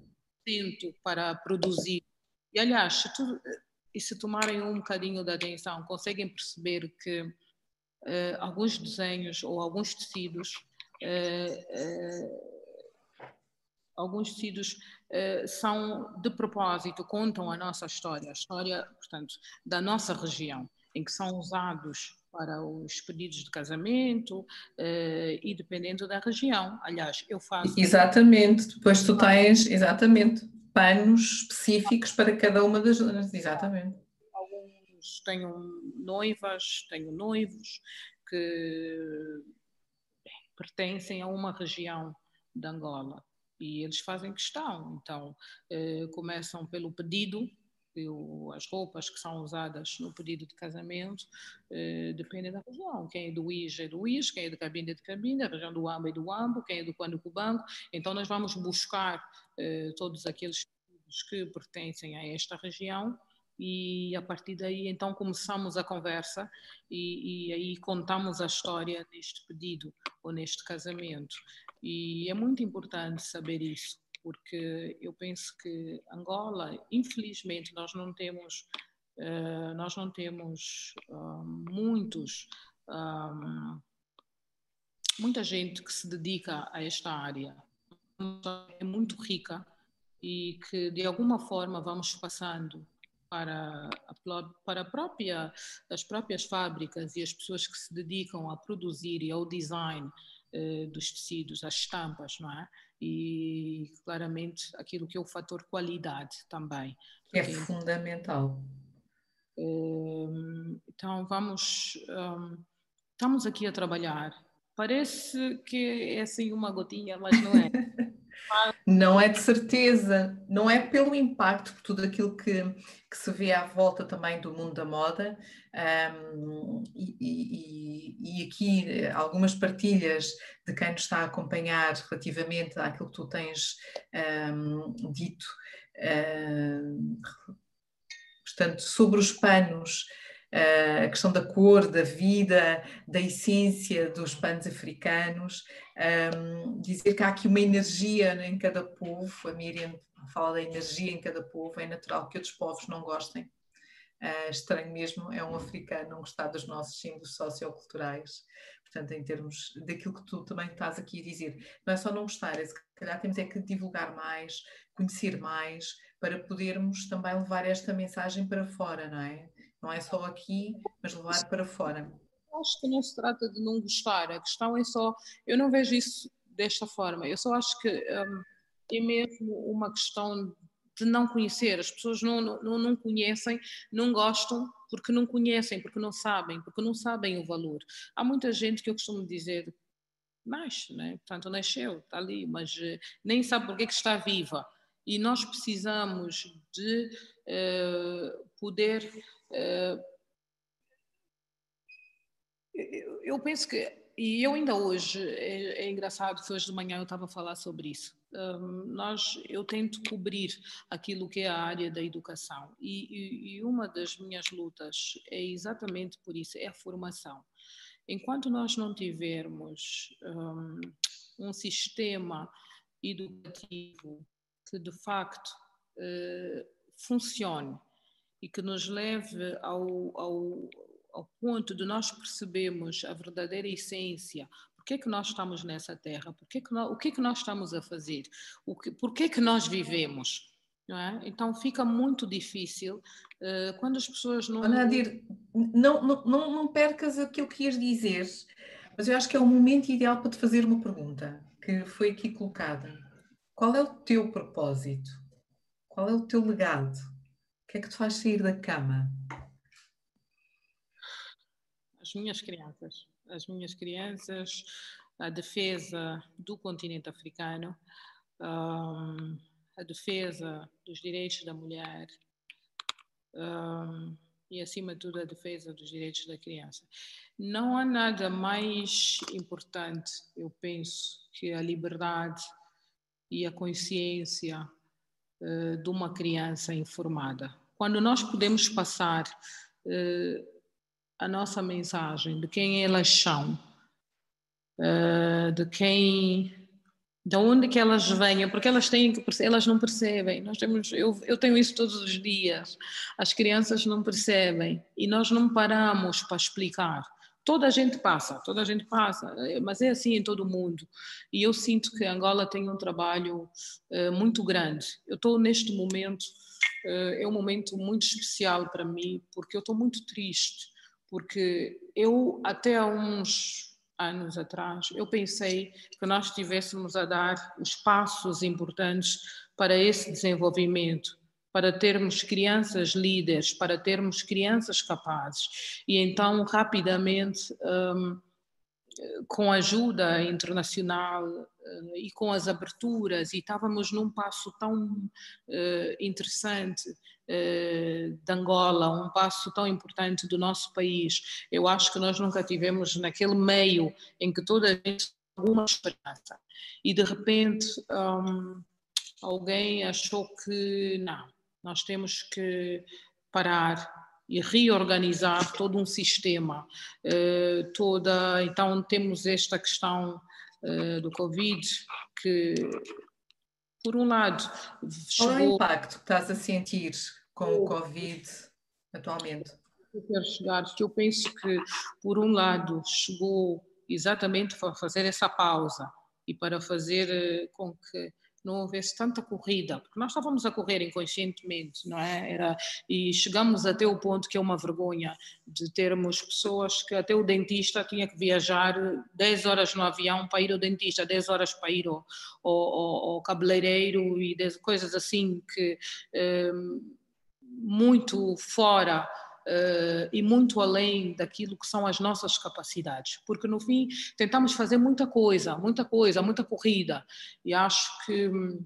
tento para produzir, e aliás, se, tu, e se tomarem um bocadinho de atenção, conseguem perceber que uh, alguns desenhos ou alguns tecidos, uh, uh, alguns tecidos são de propósito, contam a nossa história, a história, portanto, da nossa região, em que são usados para os pedidos de casamento e dependendo da região. Aliás, eu faço. Exatamente, depois tu tens, exatamente, panos específicos para cada uma das zonas, exatamente tenho noivas, tenho noivos que pertencem a uma região de Angola e eles fazem questão. Então, eh, começam pelo pedido, as roupas que são usadas no pedido de casamento eh, dependem da região. Quem é do IJ é do IJ, quem é de Cabinda é de Cabinda, a região do Ambo é do Ambo, quem é do Quando Cubango. Então, nós vamos buscar eh, todos aqueles que pertencem a esta região e a partir daí então começamos a conversa e, e, aí contamos a história deste pedido ou neste casamento. E é muito importante saber isso porque eu penso que Angola infelizmente nós não temos uh, nós não temos uh, muitos um, muita gente que se dedica a esta área. É muito rica e que de alguma forma vamos passando para, a, para a própria, as próprias fábricas e as pessoas que se dedicam a produzir e ao design eh, dos tecidos, as estampas, não é? E claramente aquilo que é o fator qualidade também. É fundamental. Eh, então vamos, um, estamos aqui a trabalhar. Parece que é assim uma gotinha, mas não é. [laughs] Não é de certeza, não é pelo impacto, por tudo aquilo que, que se vê à volta também do mundo da moda, um, e, e, e, aqui eh, algumas partilhas de quem nos está a acompanhar relativamente àquilo que tu tens um, dito, um, portanto, sobre os panos a questão da cor, da vida, da essência dos panos africanos, um, dizer que há aqui uma energia em cada povo, a Miriam fala da energia em cada povo, é natural que outros povos não gostem. Uh, estranho mesmo é um africano não gostar dos nossos símbolos socioculturais. Portanto, em termos daquilo que tu também estás aqui a dizer, não é só não gostar, é se calhar temos é que divulgar mais, conhecer mais, para podermos também levar esta mensagem para fora, não é? Não é só aqui, mas levar para fora. Acho que não se trata de não gostar, a questão é só. Eu não vejo isso desta forma, eu só acho que um, é mesmo uma questão de não conhecer. As pessoas não, não, não conhecem, não gostam porque não conhecem, porque não sabem, porque não sabem o valor. Há muita gente que eu costumo dizer, nasce, né? portanto nasceu, está ali, mas uh, nem sabe porque é que está viva. E nós precisamos de uh, poder eh, eu penso que, e eu ainda hoje, é, é, engraçado que hoje de manhã eu estava a falar sobre isso. Um, nós, eu tento cobrir aquilo que é a área da educação e, e, e uma das minhas lutas é exatamente por isso, é a formação. Enquanto nós não tivermos um, um sistema educativo que de facto uh, funcione e que nos leve ao, ao, ao ponto de nós percebermos a verdadeira essência por que é que nós estamos nessa terra? Por que é que nós, o que é que nós estamos a fazer? O que, por que é que nós vivemos? Não é? Então fica muito difícil uh, quando as pessoas não. Oh, Nadir, não, não, não percas aquilo que ias dizer, mas eu acho que é o momento ideal para te fazer uma pergunta que foi aqui colocada. Qual é o teu propósito? Qual é o teu legado? Que é que te faz sair da cama? As minhas crianças. As minhas crianças, a defesa do continente africano, um, a defesa dos direitos da mulher um, e, acima de tudo, a defesa dos direitos da criança. Não há nada mais importante, eu penso, que a liberdade e a consciência uh, de uma criança informada quando nós podemos passar uh, a nossa mensagem de quem elas são, uh, de quem, de onde que elas venham, porque elas têm que elas não percebem. Nós temos, eu, eu tenho isso todos os dias. As crianças não percebem e nós não paramos para explicar. Toda a gente passa, toda a gente passa, mas é assim em todo o mundo. E eu sinto que Angola tem um trabalho uh, muito grande. Eu estou neste momento eh, é um momento muito especial para mim, porque eu estou muito triste, porque eu, até há uns anos atrás, eu pensei que nós estivéssemos a dar os passos importantes para esse desenvolvimento, para termos crianças líderes, para termos crianças capazes. E então, rapidamente, um, com a ajuda internacional uh, e com as aberturas, e estávamos num passo tão uh, interessante de Angola, um passo tão importante do nosso país. Eu acho que nós nunca tivemos naquele meio em que toda a gente alguma esperança. E de repente um, alguém achou que não, nós temos que parar e reorganizar todo um sistema. Uh, toda, então temos esta questão uh, do Covid que, por um lado, chegou... Qual é o impacto que estás a sentir com o Covid atualmente? Eu quero chegar, que eu penso que, por um lado, chegou exatamente para fazer essa pausa e para fazer eh, com que não houvesse tanta corrida, porque nós estávamos a correr inconscientemente, não é? Era, e chegamos até o ponto que é uma vergonha de termos pessoas que até o dentista tinha que viajar 10 horas no avião para ir ao dentista, 10 horas para ir ao, ao, ao cabeleireiro e coisas assim que um, muito fora uh, e muito além daquilo que são as nossas capacidades, porque no fim tentamos fazer muita coisa, muita coisa, muita corrida, e acho que hum,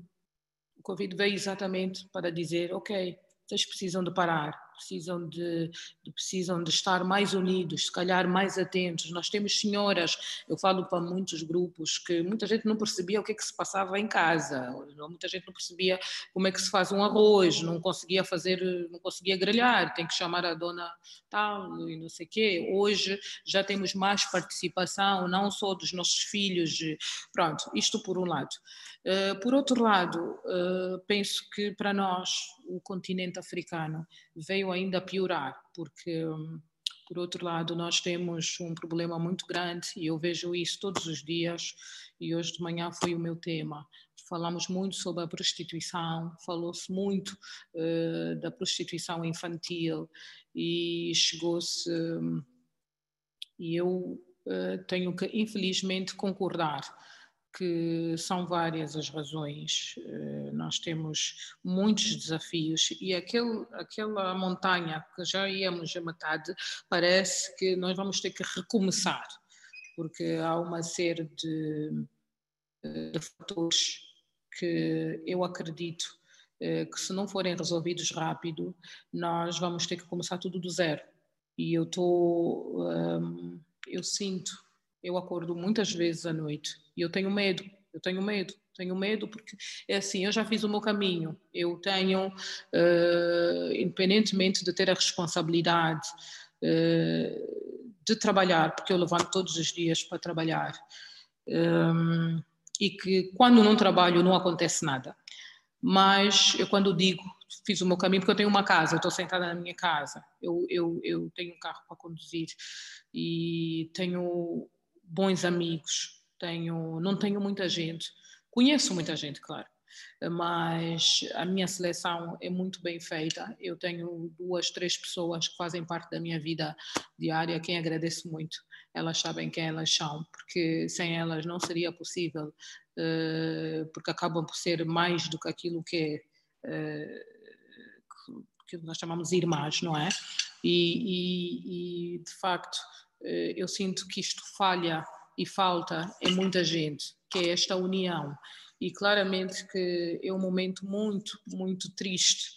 o Covid veio exatamente para dizer: ok, vocês precisam de parar, precisam de, de, precisam de estar mais unidos, se calhar mais atentos. Nós temos senhoras, eu falo para muitos grupos, que muita gente não percebia o que é que se passava em casa, muita gente não percebia como é que se faz um arroz, não conseguia fazer, não conseguia grelhar, tem que chamar a dona tal e não sei quê. Hoje já temos mais participação, não só dos nossos filhos, pronto, isto por um lado. Uh, por outro lado, uh, penso que para nós, o continente africano, veio ainda piorar, porque, hum, por outro lado, nós temos um problema muito grande e eu vejo isso todos os dias. E hoje de manhã foi o meu tema. Falamos muito sobre a prostituição, falou-se muito uh, da prostituição infantil e chegou-se. Um, e eu uh, tenho que, infelizmente, concordar que são várias as razões. Eh, nós temos muitos desafios e aquele, aquela montanha que já íamos a metade, parece que nós vamos ter que recomeçar, porque há uma série de, eh, de fatores que eu acredito eh, que se não forem resolvidos rápido, nós vamos ter que começar tudo do zero. E eu estou, hum, eu sinto eu acordo muitas vezes à noite e eu tenho medo, eu tenho medo, tenho medo porque é assim, eu já fiz o meu caminho, eu tenho, uh, independentemente de ter a responsabilidade uh, de trabalhar, porque eu levanto todos os dias para trabalhar, um, eh, e que quando não trabalho não acontece nada. Mas eu quando digo fiz o meu caminho porque eu tenho uma casa, eu estou sentada na minha casa, eu, eu, eu tenho um carro para conduzir e tenho bons amigos, tenho, não tenho muita gente, conheço muita gente, claro, mas a minha seleção é muito bem feita. Eu tenho duas, três pessoas que fazem parte da minha vida diária, quem agradeço muito. Elas sabem quem elas são, porque sem elas não seria possível, eh, porque acabam por ser mais do que aquilo que é eh, que nós chamamos de irmãs, não é? E, e, e de facto eu sinto que isto falha e falta em muita gente, que é esta união. E claramente que é um momento muito, muito triste,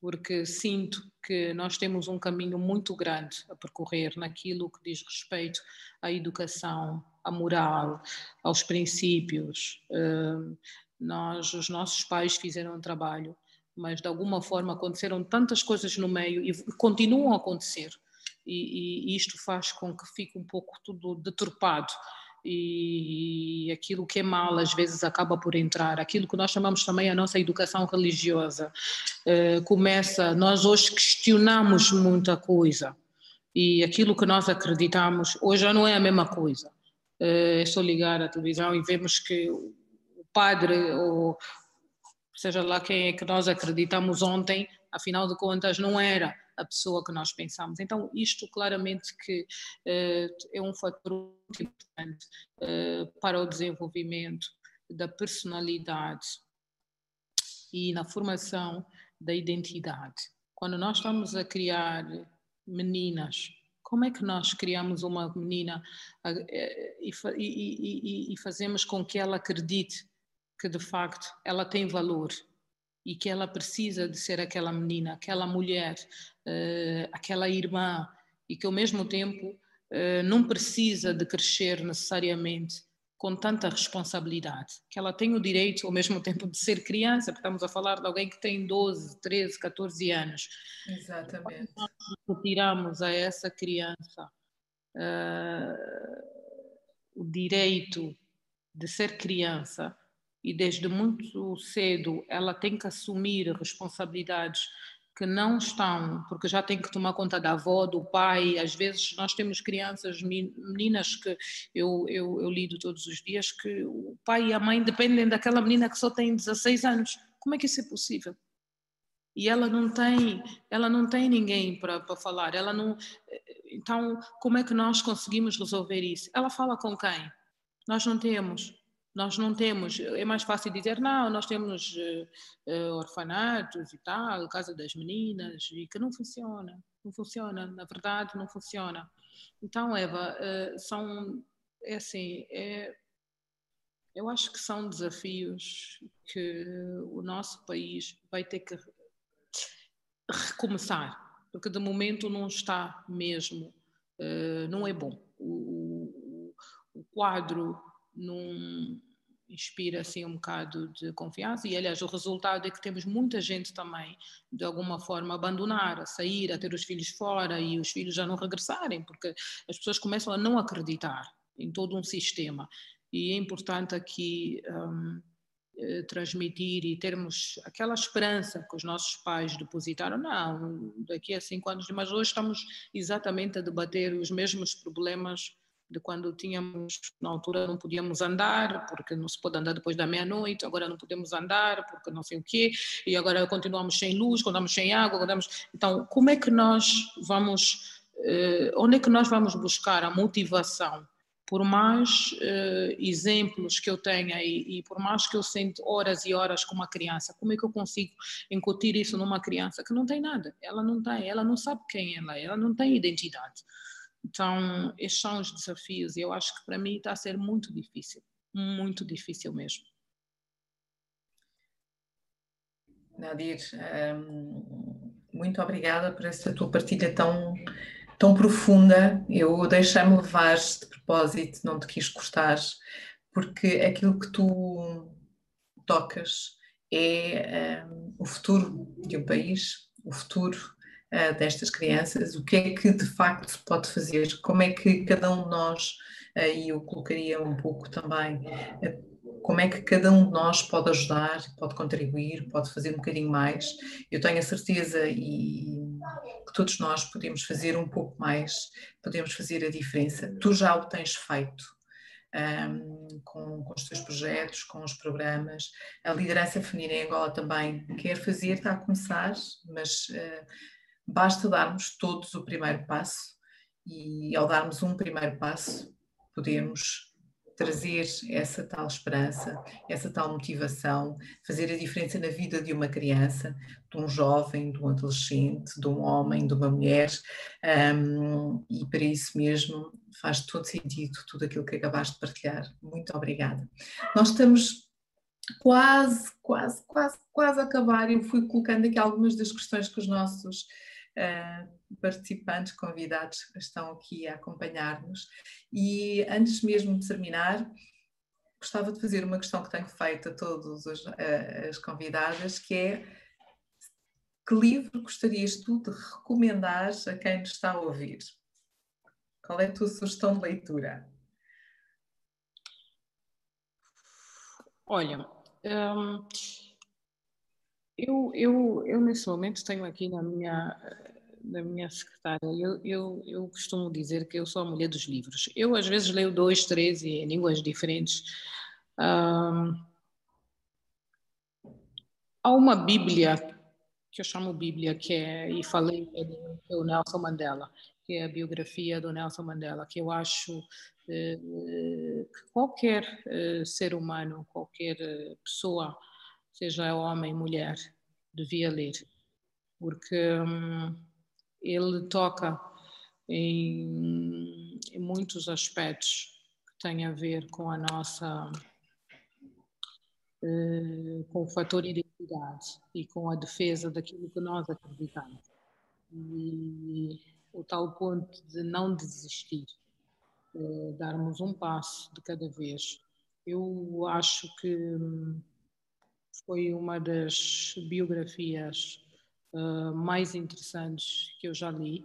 porque sinto que nós temos um caminho muito grande a percorrer naquilo que diz respeito à educação, à moral, aos princípios. Eh, nós, os nossos pais fizeram um trabalho, mas de alguma forma aconteceram tantas coisas no meio e continuam a acontecer e, e, isto faz com que fique um pouco tudo deturpado. E aquilo que é mal às vezes acaba por entrar, aquilo que nós chamamos também a nossa educação religiosa. Eh, começa, nós hoje questionamos muita coisa. E aquilo que nós acreditamos hoje já não é a mesma coisa. Eh, é só ligar a televisão e vemos que o padre ou seja lá quem é que nós acreditamos ontem, afinal de contas não era a pessoa que nós pensamos. Então, isto claramente que uh, é um fator muito importante uh, para o desenvolvimento da personalidade e na formação da identidade. Quando nós estamos a criar meninas, como é que nós criamos uma menina eh, e, e, e, fazemos com que ela acredite que de facto ela tem valor e que ela precisa de ser aquela menina, aquela mulher, uh, aquela irmã e que ao mesmo tempo uh, não precisa de crescer necessariamente com tanta responsabilidade, que ela tem o direito ao mesmo tempo de ser criança, porque estamos a falar de alguém que tem 12, 13, 14 anos. Exatamente. Nós retiramos a essa criança uh, o direito de ser criança, e desde muito cedo ela tem que assumir responsabilidades que não estão, porque já tem que tomar conta da avó, do pai. Às vezes nós temos crianças, meninas que eu, eu, eu lido todos os dias, que o pai e a mãe dependem daquela menina que só tem 16 anos. Como é que isso é possível? E ela não tem, ela não tem ninguém para falar. Ela não. Então, como é que nós conseguimos resolver isso? Ela fala com quem? Nós não temos Nós não temos, é mais fácil dizer, não, nós temos uh, uh, orfanatos e tal, casa das meninas, e que não funciona, não funciona, na verdade não funciona. Então, Eva, uh, são, é assim, é, eu acho que são desafios que o nosso país vai ter que recomeçar, porque de momento não está mesmo, não é bom. O, o, o quadro não inspira assim um bocado de confiança. E aliás o resultado é que temos muita gente também de alguma forma a abandonar, a sair, a ter os filhos fora e os filhos já não regressarem porque as pessoas começam a não acreditar em todo um sistema. E é importante aqui um, eh, transmitir e termos aquela esperança que os nossos pais depositaram, não, daqui a cinco anos, mas hoje estamos exatamente a debater os mesmos problemas de quando tínhamos, na altura não podíamos andar, porque não se pode andar depois da meia-noite, agora não podemos andar, porque não sei o quê, e agora continuamos sem luz, continuamos sem água, continuamos... Então, como é que nós vamos, eh, onde é que nós vamos buscar a motivação? Por mais eh, exemplos que eu tenha e, e por mais que eu sente horas e horas com uma criança, como é que eu consigo incutir isso numa criança que não tem nada? Ela não tem, ela não sabe quem ela é, ela não tem identidade. Então, estes são os desafios e eu acho que para mim está a ser muito difícil, muito difícil mesmo. Nadir, um, muito obrigada por essa tua partilha tão, tão profunda. Eu deixei-me levar de propósito, não te quis cortar, porque aquilo que tu tocas é um, o futuro de um país, o futuro uh, destas crianças, o que é que de facto se pode fazer, como é que cada um de nós, uh, e eu colocaria um pouco também, uh, como é que cada um de nós pode ajudar, pode contribuir, pode fazer um bocadinho mais. Eu tenho a certeza e que todos nós podemos fazer um pouco mais, podemos fazer a diferença. Tu já o tens feito. Um, com, com, os teus projetos, com os programas. A liderança feminina em Angola também quer fazer, está a começar, mas uh, Basta darmos todos o primeiro passo e, ao darmos um primeiro passo, podemos trazer essa tal esperança, essa tal motivação, fazer a diferença na vida de uma criança, de um jovem, de um adolescente, de um homem, de uma mulher, um, e para isso mesmo faz todo sentido tudo aquilo que acabaste de partilhar. Muito obrigada. Nós estamos quase, quase, quase, quase a acabar. Eu fui colocando aqui algumas das questões que os nossos uh, participantes, convidados estão aqui a acompanhar-nos. E antes mesmo de terminar, gostava de fazer uma questão que tenho feito a todas as, as convidadas, que é que livro gostarias tu de recomendar a quem nos está a ouvir? Qual é a tua sugestão de leitura? Olha, hum, eu, eu, eu nesse momento tenho aqui na minha, na minha secretária, eu, eu, eu costumo dizer que eu sou a mulher dos livros. Eu às vezes leio dois, três em línguas diferentes. Um, há uma Bíblia que eu chamo Bíblia, que é, e falei, é o Nelson Mandela, que é a biografia do Nelson Mandela, que eu acho eh, que qualquer eh, ser humano, qualquer eh, pessoa seja homem, mulher, devia ler, porque hum, ele toca em, em, muitos aspectos que têm a ver com a nossa uh, com o fator identidade e com a defesa daquilo que nós acreditamos e o tal ponto de não desistir, uh, darmos um passo de cada vez. Eu acho que hum, foi uma das biografias uh, mais interessantes que eu já li.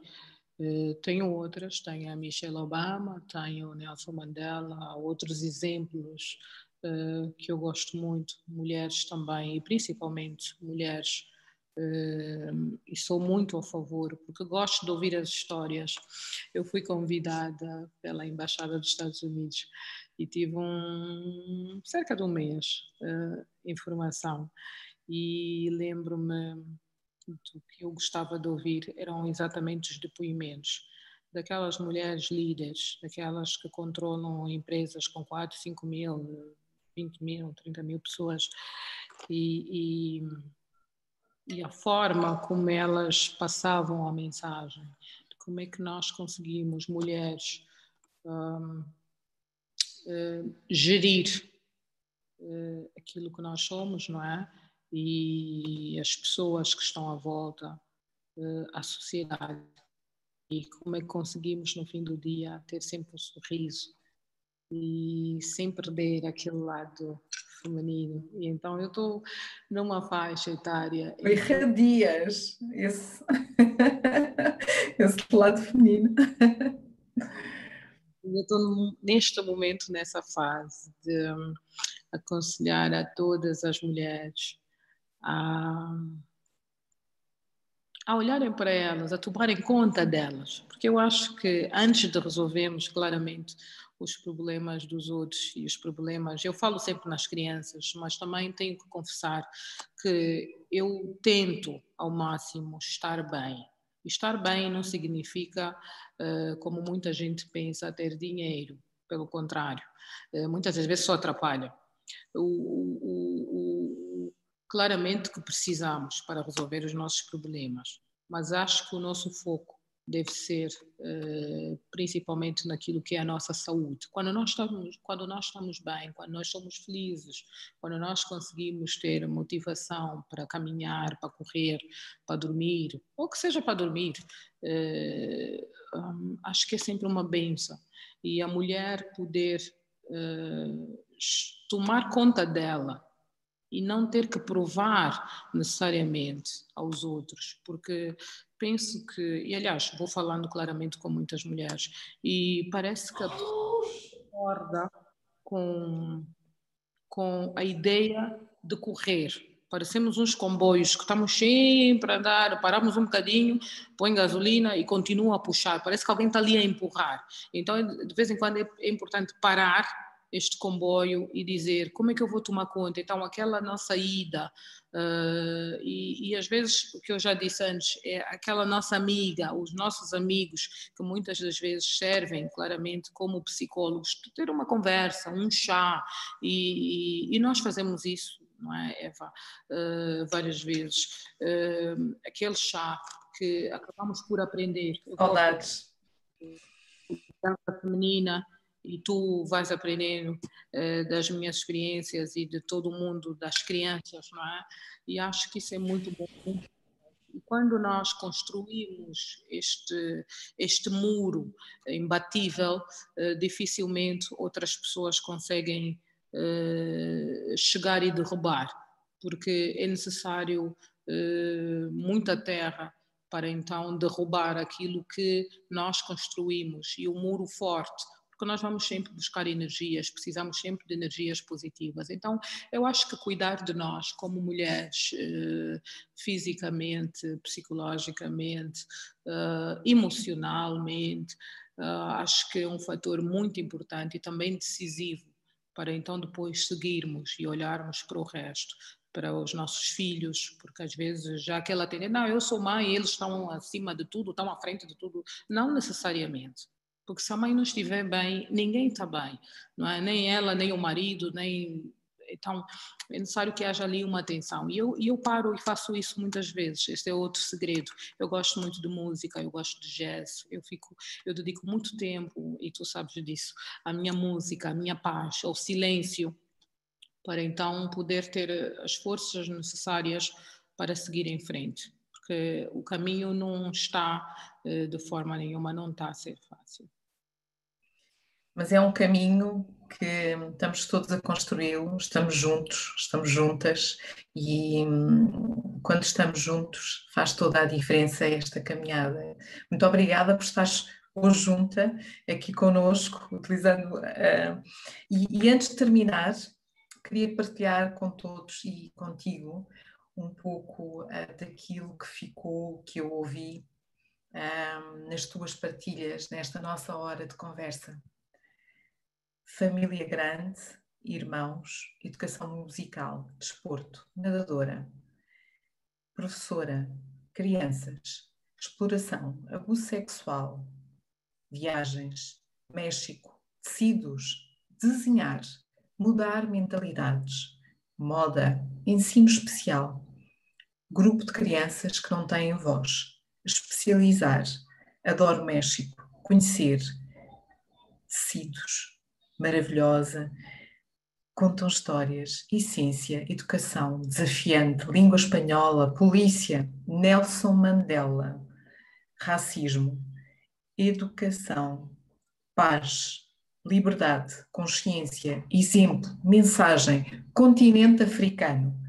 Uh, tenho outras, tenho a Michelle Obama, tenho Nelson Mandela, outros exemplos uh, que eu gosto muito, mulheres também, e principalmente mulheres Uh, e sou muito a favor, porque gosto de ouvir as histórias. Eu fui convidada pela Embaixada dos Estados Unidos e tive um cerca de um mês em formação e lembro-me que eu gostava de ouvir eram exatamente os depoimentos daquelas mulheres líderes, daquelas que controlam empresas com 4, 5 mil 20 mil, 30 mil pessoas. E, e, e, a forma como elas passavam a mensagem, como é que nós conseguimos, mulheres, um, uh, gerir uh, aquilo que nós somos, não é? E as pessoas que estão à volta, uh, a sociedade. E como é que conseguimos, no fim do dia, ter sempre um sorriso e sem perder aquele lado feminino. E então eu estou numa faixa etária. Irradias esse, [laughs] esse lado feminino. Eu estou neste momento nessa fase de um, aconselhar a todas as mulheres a, a olharem para elas, a tomarem conta delas, porque eu acho que antes de resolvermos claramente os problemas dos outros e os problemas. Eu falo sempre nas crianças, mas também tenho que confessar que eu tento ao máximo estar bem. Estar bem não significa, uh, como muita gente pensa, ter dinheiro. Pelo contrário, uh, muitas vezes só atrapalha. O, o, claramente que precisamos para resolver os nossos problemas, mas acho que o nosso foco deve ser uh, principalmente naquilo que é a nossa saúde. Quando nós estamos, quando nós estamos bem, quando nós somos felizes, quando nós conseguimos ter motivação para caminhar, para correr, para dormir, ou que seja para dormir, eh, um, acho que é sempre uma benção. E a mulher poder uh, tomar conta dela e não ter que provar necessariamente aos outros, porque penso que, e aliás, vou falando claramente com muitas mulheres, e parece que concorda com, com a ideia de correr. Parecemos uns comboios que estamos sempre a andar, paramos um bocadinho, põe gasolina e continua a puxar. Parece que alguém está ali a empurrar. Então, de vez em quando é, é importante parar este comboio e dizer como é que eu vou tomar conta. Então, aquela nossa ida, uh, e, e, às vezes, o que eu já disse antes, é aquela nossa amiga, os nossos amigos, que muitas das vezes servem claramente como psicólogos, ter uma conversa, um chá, e, e, e nós fazemos isso, não é, Eva? Uh, várias vezes. Uh, aquele chá que acabamos por aprender. Saudades. Dança feminina, e tu vais aprendendo uh, das minhas experiências e de todo o mundo das crianças, não é? E acho que isso é muito bom. E quando nós construímos este, este muro imbatível, uh, dificilmente outras pessoas conseguem uh, chegar e derrubar, porque é necessário muita terra para então derrubar aquilo que nós construímos e o muro forte porque nós vamos sempre buscar energias, precisamos sempre de energias positivas. Então, eu acho que cuidar de nós como mulheres, eh, fisicamente, psicologicamente, eh, emocionalmente, eh, acho que é um fator muito importante e também decisivo para então depois seguirmos e olharmos para o resto para os nossos filhos, porque às vezes já aquela tendência, não, eu sou mãe, eles estão acima de tudo, estão à frente de tudo. Não necessariamente. Porque se a mãe não estiver bem, ninguém está bem, não é? Nem ela, nem o marido, nem então é necessário que haja ali uma atenção. E eu, eu paro e faço isso muitas vezes. Este é outro segredo. Eu gosto muito de música, eu gosto de jazz. Eu fico, eu dedico muito tempo e tu sabes disso. A minha música, a minha paz, ao silêncio, para então poder ter as forças necessárias para seguir em frente. Porque o caminho não está eh, de forma nenhuma, não está a ser fácil mas é um caminho que estamos todos a construí-lo, estamos juntos, estamos juntas e hum, quando estamos juntos faz toda a diferença esta caminhada. Muito obrigada por estares hoje junta aqui conosco, utilizando. Uh, e, e, antes de terminar, queria partilhar com todos e contigo um pouco uh, daquilo que ficou, que eu ouvi uh, nas tuas partilhas, nesta nossa hora de conversa família grande, irmãos, educação musical, desporto, nadadora, professora, crianças, exploração, abuso sexual, viagens, México, tecidos, desenhar, mudar mentalidades, moda, ensino especial, grupo de crianças que não têm voz, especializar, adoro México, conhecer, tecidos, maravilhosa, contam histórias, essência, educação, desafiante, língua espanhola, polícia, Nelson Mandela, racismo, educação, paz, liberdade, consciência, exemplo, mensagem, continente africano,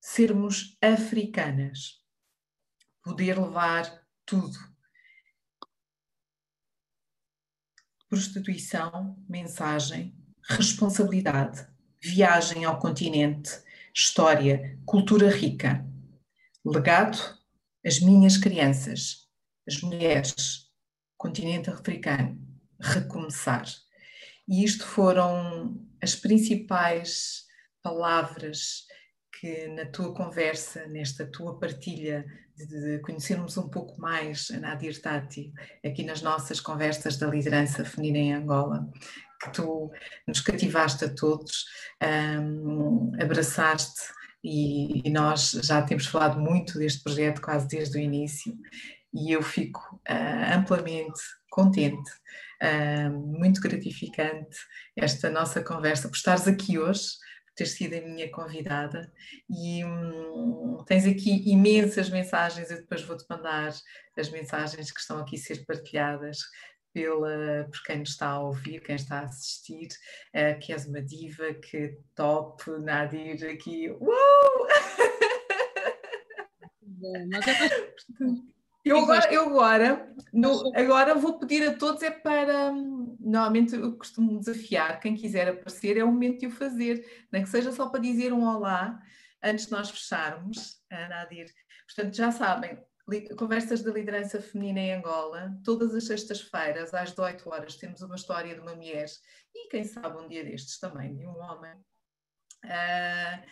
sermos africanas, poder levar tudo. Prostituição, mensagem, responsabilidade, viagem ao continente, história, cultura rica. Legado, as minhas crianças, as mulheres, continente africano, recomeçar. E isto foram as principais palavras que na tua conversa, nesta tua partilha de, conhecermos um pouco mais a Nadir Tati, aqui nas nossas conversas da liderança feminina em Angola, que tu nos cativaste a todos, um, abraçaste e, e, nós já temos falado muito deste projeto quase desde o início e eu fico uh, amplamente contente, uh, muito gratificante esta nossa conversa, por estares aqui hoje, teres sido a minha convidada e um, tens aqui imensas mensagens, eu depois vou-te mandar as mensagens que estão aqui a ser partilhadas pela, por quem nos está a ouvir, quem está a assistir, uh, que és uma diva, que top, Nadir aqui, uou! [laughs] Bom, mas é eu agora, eu agora, no, agora vou pedir a todos é para, normalmente eu costumo desafiar quem quiser aparecer, é o momento de o fazer, nem que seja só para dizer um olá antes de nós fecharmos, Nadir. Portanto, já sabem, Conversas da Liderança Feminina em Angola, todas as sextas-feiras, às 18 horas, temos uma história de uma mulher e, quem sabe, um dia destes também, de um homem. Uh,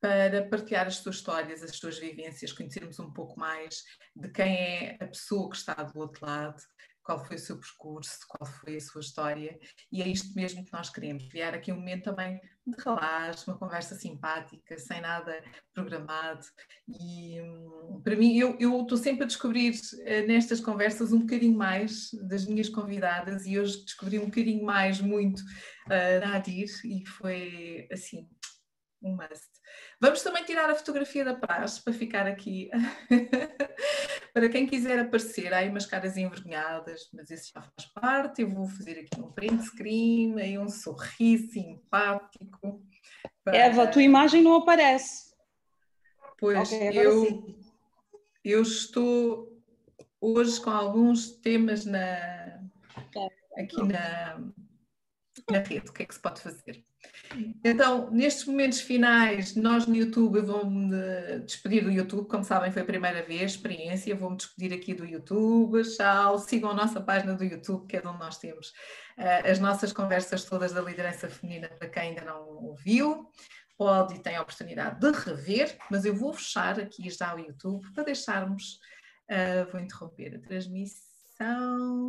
para partilhar as suas histórias, as suas vivências, conhecermos um pouco mais de quem é a pessoa que está do outro lado, qual foi o seu percurso, qual foi a sua história, e é isto mesmo que nós queremos, criar aqui um momento também de relaxo, uma conversa simpática, sem nada programado, e hum, para mim, eu, eu estou sempre a descobrir uh, nestas conversas um bocadinho mais das minhas convidadas, e hoje descobri um bocadinho mais muito uh, da Adir, e foi assim, um must. Vamos também tirar a fotografia da praxe para ficar aqui. [laughs] para quem quiser aparecer, há aí umas caras envergonhadas, mas isso já faz parte. Eu vou fazer aqui um print screen, aí um sorriso simpático. Para... Eva, a tua imagem não aparece. Pois, okay, eu, eu estou hoje com alguns temas na, aqui na, na rede. O que é que se pode fazer? Então, nestes momentos finais, nós no YouTube, eu vou-me despedir do YouTube, como sabem, foi a primeira vez, experiência, vou-me despedir aqui do YouTube, tchau, sigam a nossa página do YouTube, que é onde nós temos uh, as nossas conversas todas da liderança feminina, para quem ainda não ouviu, pode e tem a oportunidade de rever, mas eu vou fechar aqui já o YouTube para deixarmos, uh, vou interromper a transmissão.